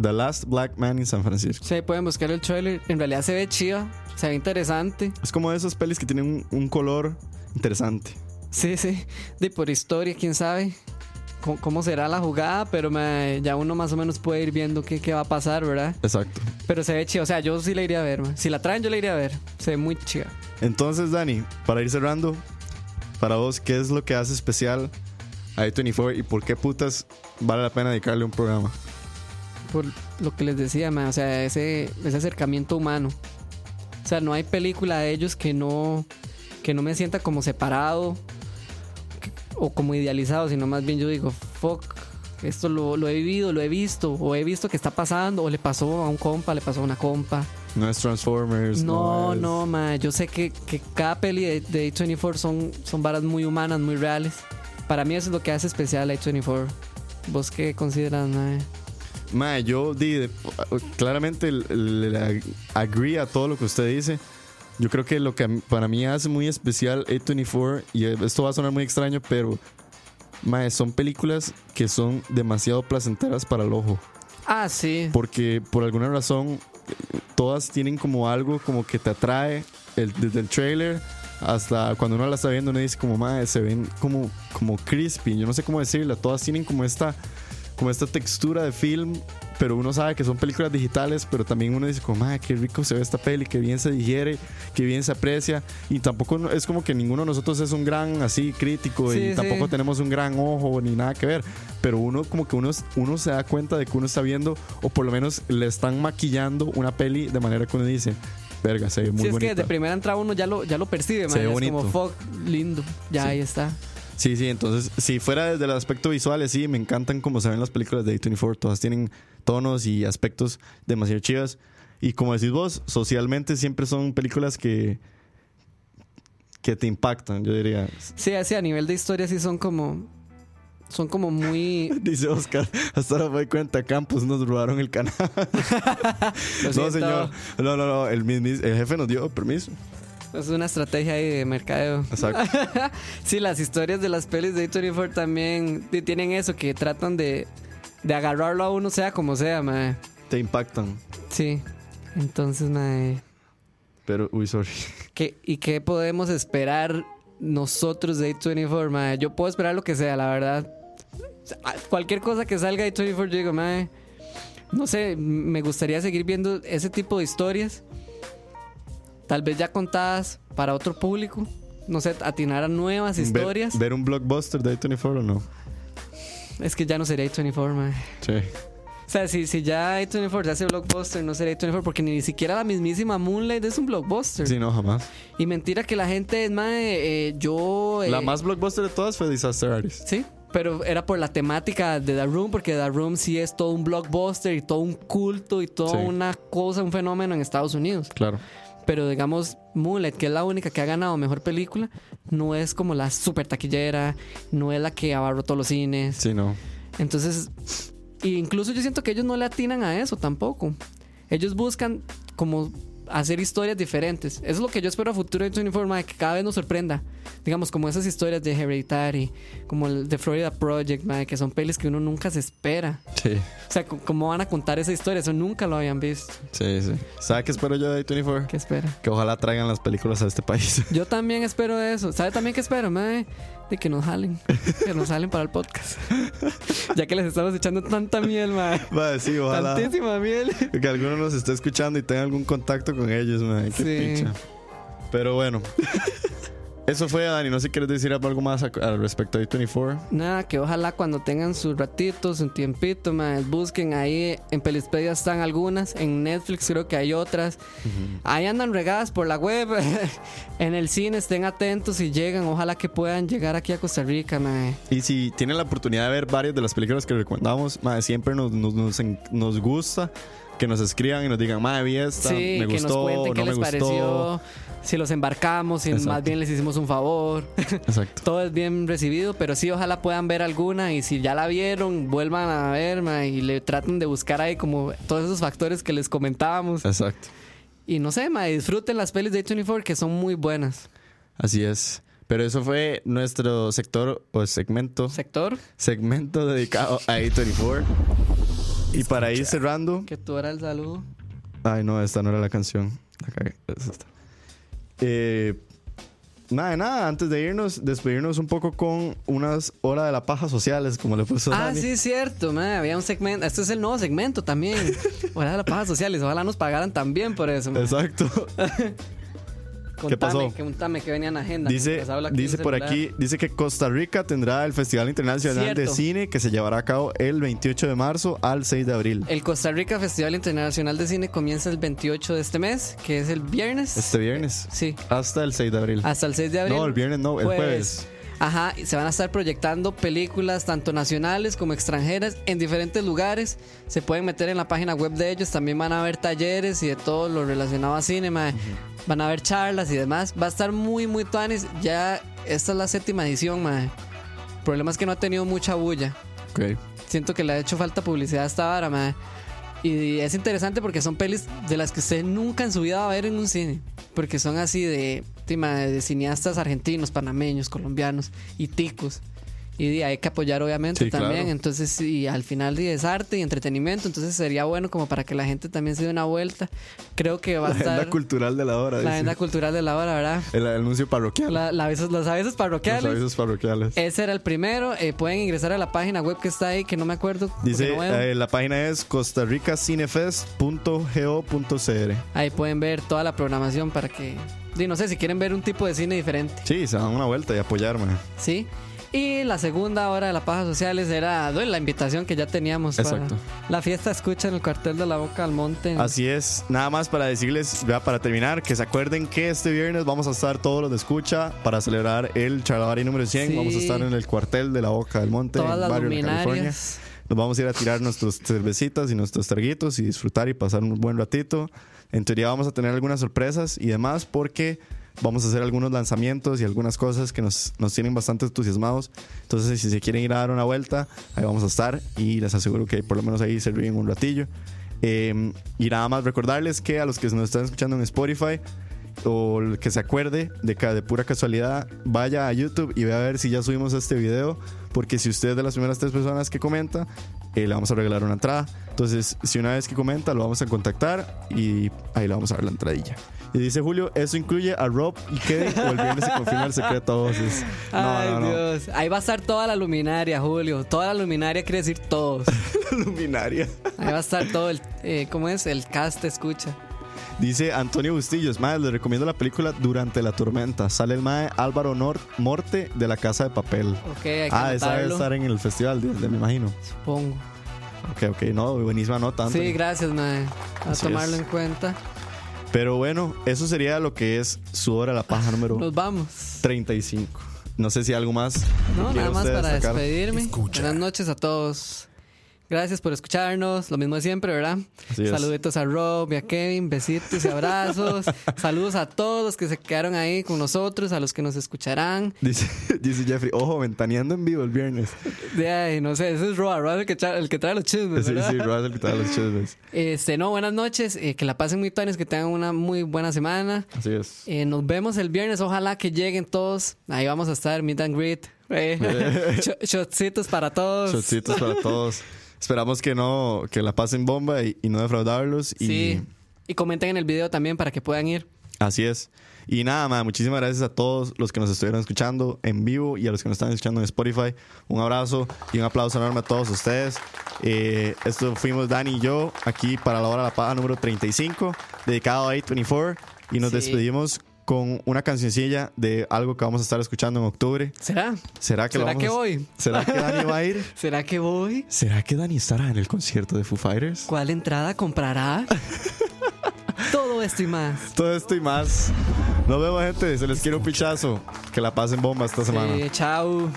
The Last Black Man in San Francisco.
Sí, pueden buscar el trailer. En realidad se ve chiva, se ve interesante.
Es como de esas pelis que tienen un, un color interesante.
Sí, sí. De por historia, quién sabe cómo, cómo será la jugada, pero me- ya uno más o menos puede ir viendo qué, qué va a pasar, ¿verdad?
Exacto.
Pero se ve chido. O sea, yo sí la iría a ver, man. Si la traen, yo la iría a ver. Se ve muy chida.
Entonces, Dani, para ir cerrando, para vos, ¿qué es lo que hace especial a A24 y por qué putas vale la pena dedicarle un programa?
Por lo que les decía, man. O sea, ese, ese acercamiento humano. O sea, no hay película de ellos que no, que no me sienta como separado que- o como idealizado, sino más bien yo digo, fuck, esto lo, lo he vivido, lo he visto, o he visto que está pasando, o le pasó a un compa, le pasó a una compa.
No es Transformers.
No,
es-
no, ma. Yo sé que, que cada peli de, de A24 son, son varas muy humanas, muy reales. Para mí eso es lo que hace especial a A24. ¿Vos qué consideras, ma?
Mae, yo di, claramente le, agree a todo lo que usted dice. Yo creo que lo que para mí hace muy especial A24, y esto va a sonar muy extraño, pero mae, son películas que son demasiado placenteras para el ojo.
Ah, sí.
Porque por alguna razón todas tienen como algo como que te atrae el- desde el trailer hasta cuando uno la está viendo uno dice como madre se ven como como crispy yo no sé cómo decirla todas tienen como esta como esta textura de film pero uno sabe que son películas digitales pero también uno dice como madre qué rico se ve esta peli qué bien se digiere qué bien se aprecia y tampoco es como que ninguno de nosotros es un gran así crítico
Sí,
y
sí.
tampoco tenemos un gran ojo ni nada que ver pero uno como que uno, uno se da cuenta de que uno está viendo o por lo menos le están maquillando una peli de manera que uno dice verga se ve muy
Sí, es
bonita
que de primera entrada uno ya lo, ya lo percibe,
Se
man.
ve
Es
bonito.
como fuck, lindo. Ya
Sí.
ahí está.
Sí, sí, entonces, si fuera desde el aspecto visual, sí, me encantan como se ven las películas de A24. Todas tienen tonos y aspectos demasiado chivas. Y como decís vos, socialmente siempre son películas que, que te impactan, yo diría.
Sí, así a nivel de historia sí son como. Son como muy.
Dice Oscar, hasta ahora me doy cuenta, Campos nos robaron el canal. No, señor. No, no, no, el, el jefe nos dio permiso.
Es una estrategia ahí de mercadeo.
Exacto.
Sí, las historias de las pelis de A24 también ti- tienen eso, que tratan de, de agarrarlo a uno sea como sea, mae.
te impactan.
Sí. Entonces, mae.
Pero, uy, sorry.
¿qué, ¿Y qué podemos esperar nosotros de A24, mae? Yo puedo esperar lo que sea, la verdad. Cualquier cosa que salga de A24, yo digo, mae. No sé, me gustaría seguir viendo ese tipo de historias. Tal vez ya contadas para otro público. No sé, atinar a nuevas
Ver,
historias.
ver un blockbuster de A24 o no.
Es que ya no sería A24, mae.
Sí.
O sea, si, si ya A24 se hace blockbuster, no sería A24 porque ni siquiera la mismísima Moonlight es un blockbuster.
Sí, no, jamás.
Y mentira que la gente es más. yo. eh,
La más blockbuster de todas fue Disaster Artist.
Sí, pero era por la temática de The Room, porque The Room sí es todo un blockbuster y todo un culto y toda
Sí.
una cosa, un fenómeno en Estados Unidos.
Claro.
Pero digamos, Moonlight, que es la única que ha ganado mejor película, no es como la super taquillera, no es la que abarró todos los cines.
Sí, no.
Entonces, incluso yo siento que ellos no le atinan a eso tampoco. Ellos buscan como hacer historias diferentes. Eso es lo que yo espero a futuro de Uniforme, que cada vez nos sorprenda. Digamos, como esas historias de Hereditary, como el de Florida Project, que son pelis que uno nunca se espera.
Sí.
O sea, ¿cómo van a contar esa historia? Eso nunca lo habían visto.
Sí, sí. ¿Sabe qué espero yo de A24?
¿Qué espera?
Que ojalá traigan las películas a este país.
Yo también espero eso. ¿Sabe también qué espero, mae? De que nos jalen. Que nos jalen para el podcast. ya que les estamos echando tanta miel, mae.
Va, sí, ojalá.
Tantísima miel.
Que alguno nos esté escuchando y tenga algún contacto con ellos, man. Qué
Sí.
picha. Pero bueno. Eso fue, Dani. No sé si quieres decir algo más al respecto de A24.
Nada, que ojalá cuando tengan sus ratitos, un tiempito, mae, busquen ahí. En Pelispedia están algunas. En Netflix creo que hay otras. Ahí andan regadas por la web. en el cine estén atentos y llegan. Ojalá que puedan llegar aquí a Costa Rica, mae.
Y si tienen la oportunidad de ver varias de las películas que recomendamos, madre, siempre nos, nos, nos, nos gusta que nos escriban y nos digan, madre, vi esta,
Sí,
me
que nos
gustó,
cuenten
no
qué
me
les
gustó.
pareció. Si los embarcamos, si
Exacto.
más bien les hicimos un favor.
Exacto.
Todo es bien recibido, pero sí, ojalá puedan ver alguna y si ya la vieron, vuelvan a ver ma, y le traten de buscar ahí como todos esos factores que les comentábamos.
Exacto.
Y no sé, ma, disfruten las pelis de A24 que son muy buenas.
Así es. Pero eso fue nuestro sector o segmento,
Sector,
segmento dedicado a A24. Y para ir cerrando,
que tú era el saludo.
Ay, no, esta no era la canción. La cagué. Es esta. Eh, nada, de nada, antes de irnos, despedirnos un poco con unas horas de la paja sociales, como le puso
Ah,
Dani.
sí, cierto, ma, había un segmento. Este es el nuevo segmento también. Ojalá de las pajas sociales, ojalá nos pagaran también por eso. ma.
Exacto. ¿Qué
Contame,
pasó?
que contame que venía en agenda.
Dice, dice por
celular.
aquí, dice que Costa Rica tendrá el Festival Internacional de
Cierto.
Cine que se llevará a cabo el 28 de marzo al 6 de abril.
El Costa Rica Festival Internacional de Cine comienza el 28 de este mes, que es el viernes.
Este viernes.
Sí,
Hasta el 6 de abril.
hasta el 6 de abril.
No, el viernes no, el jueves.
Ajá, y se van a estar proyectando películas tanto nacionales como extranjeras en diferentes lugares. Se pueden meter en la página web de ellos. También van a haber talleres y de todo lo relacionado a cine. mae. Van a haber charlas y demás. Va a estar muy, muy tuanis. Ya esta es la séptima edición, mae. El problema es que no ha tenido mucha bulla.
Ok.
Siento que le ha hecho falta publicidad a esta vara, mae. Y es interesante porque son pelis de las que usted nunca en su vida va a ver en un cine. Porque son así de, de, cineastas argentinos, panameños, colombianos y ticos. Y hay que apoyar obviamente
Sí,
también.
claro.
Entonces, y al final es arte y entretenimiento. Entonces sería bueno como para que la gente también se dé una vuelta. Creo que va a
La agenda
estar
cultural de la hora.
la agenda cultural de la hora, ¿verdad?
El anuncio parroquial.
La- la avisos- los avisos parroquiales.
Los avisos parroquiales.
Ese era el primero. Eh, pueden ingresar a la página web que está ahí, que no me acuerdo.
Dice,
no
eh, la página es costarricacinefest.go.cr.
Ahí pueden ver toda la programación para que. di, no sé, si quieren ver un tipo de cine diferente.
Sí, se dan una vuelta y apoyarme.
¿Sí? Y la segunda hora de la paja sociales era bueno, la invitación que ya teníamos
Exacto.
para la fiesta escucha en el cuartel de la Boca al Monte.
Así es, nada más para decirles, ya para terminar, que se acuerden que este viernes vamos a estar todos los de escucha para celebrar el Charlavari número 100.
Sí.
Vamos a estar en el cuartel de la Boca del Monte,
Todas
en
las
barrio de la California.
luminarias.
Nos vamos a ir a tirar nuestras cervecitas y nuestros traguitos y disfrutar y pasar un buen ratito. En teoría vamos a tener algunas sorpresas y demás porque vamos a hacer algunos lanzamientos y algunas cosas que nos, nos tienen bastante entusiasmados. Entonces, si se quieren ir a dar una vuelta, ahí vamos a estar y les aseguro que por lo menos ahí se ríen un ratillo. Eh, y nada más recordarles que a los que nos están escuchando en Spotify o el que se acuerde de de pura casualidad vaya a YouTube y vea a ver si ya subimos este video porque si usted es de las primeras tres personas que comenta eh, le vamos a regalar una entrada entonces si una vez que comenta lo vamos a contactar y ahí le vamos a dar la entradilla y dice Julio eso incluye a Rob y Kevin o el viernes se confirma el secreto a voces no
Ay,
no no
Dios. Ahí va a estar toda la luminaria, Julio. Toda la luminaria quiere decir todos.
luminaria
Ahí va a estar todo el. Eh, ¿Cómo es? El cast escucha.
Dice Antonio Bustillos, madre, les recomiendo la película Durante la tormenta. Sale el mae Álvaro Nor Morte de la Casa de Papel.
Ok, hay que
Ah, esa debe estar en el festival, de, de- me imagino.
supongo.
Ok, ok, no, buenísima nota.
Sí, gracias, mae. A
Así
tomarlo
es.
en cuenta.
Pero bueno, eso sería lo que es su hora la paja número
Nos vamos.
35. No sé si algo más.
No, nada más para despedirme.
Escucha.
Buenas noches a todos. Gracias por escucharnos. Lo mismo de siempre, ¿verdad?
Así es.
Saluditos a Rob y a Kevin. Besitos y abrazos. Saludos a todos los que se quedaron ahí con nosotros, a los que nos escucharán.
Dice, dice Jeffrey, ojo, ventaneando en vivo el viernes.
De ahí, no sé, ese es Rob, Rob el que, tra- el que trae los chismes,
Sí,
¿verdad?
sí, Russell, que tal los chismes.
Este, no, buenas noches. eh, que la pasen muy tones, que tengan una muy buena semana.
Así es.
Eh, nos vemos el viernes. Ojalá que lleguen todos. Ahí vamos a estar, meet and greet. Eh, sh- Shotcitos para todos.
Shotcitos para todos. Esperamos que no, que la pasen bomba y, y no defraudarlos. Y
Sí. Y comenten en el video también para que puedan ir.
Así es. Y nada, más muchísimas gracias a todos los que nos estuvieron escuchando en vivo y a los que nos están escuchando en Spotify. Un abrazo y un aplauso enorme a todos ustedes. Eh, esto fuimos Dani y yo aquí para la hora de la paja número 35, dedicado a A24. Y nos
Sí.
despedimos con una cancioncilla de algo que vamos a estar escuchando en octubre.
¿Será?
¿Será que,
¿Será
vamos
que
a-
voy?
¿Será que Dani va a ir?
¿Será que voy?
¿Será que Dani estará en el concierto de Foo Fighters?
¿Cuál entrada comprará? Todo esto y más.
Todo esto y más. Nos vemos, gente. Se les quiere un pichazo. Que la pasen bomba esta semana.
Sí, chao.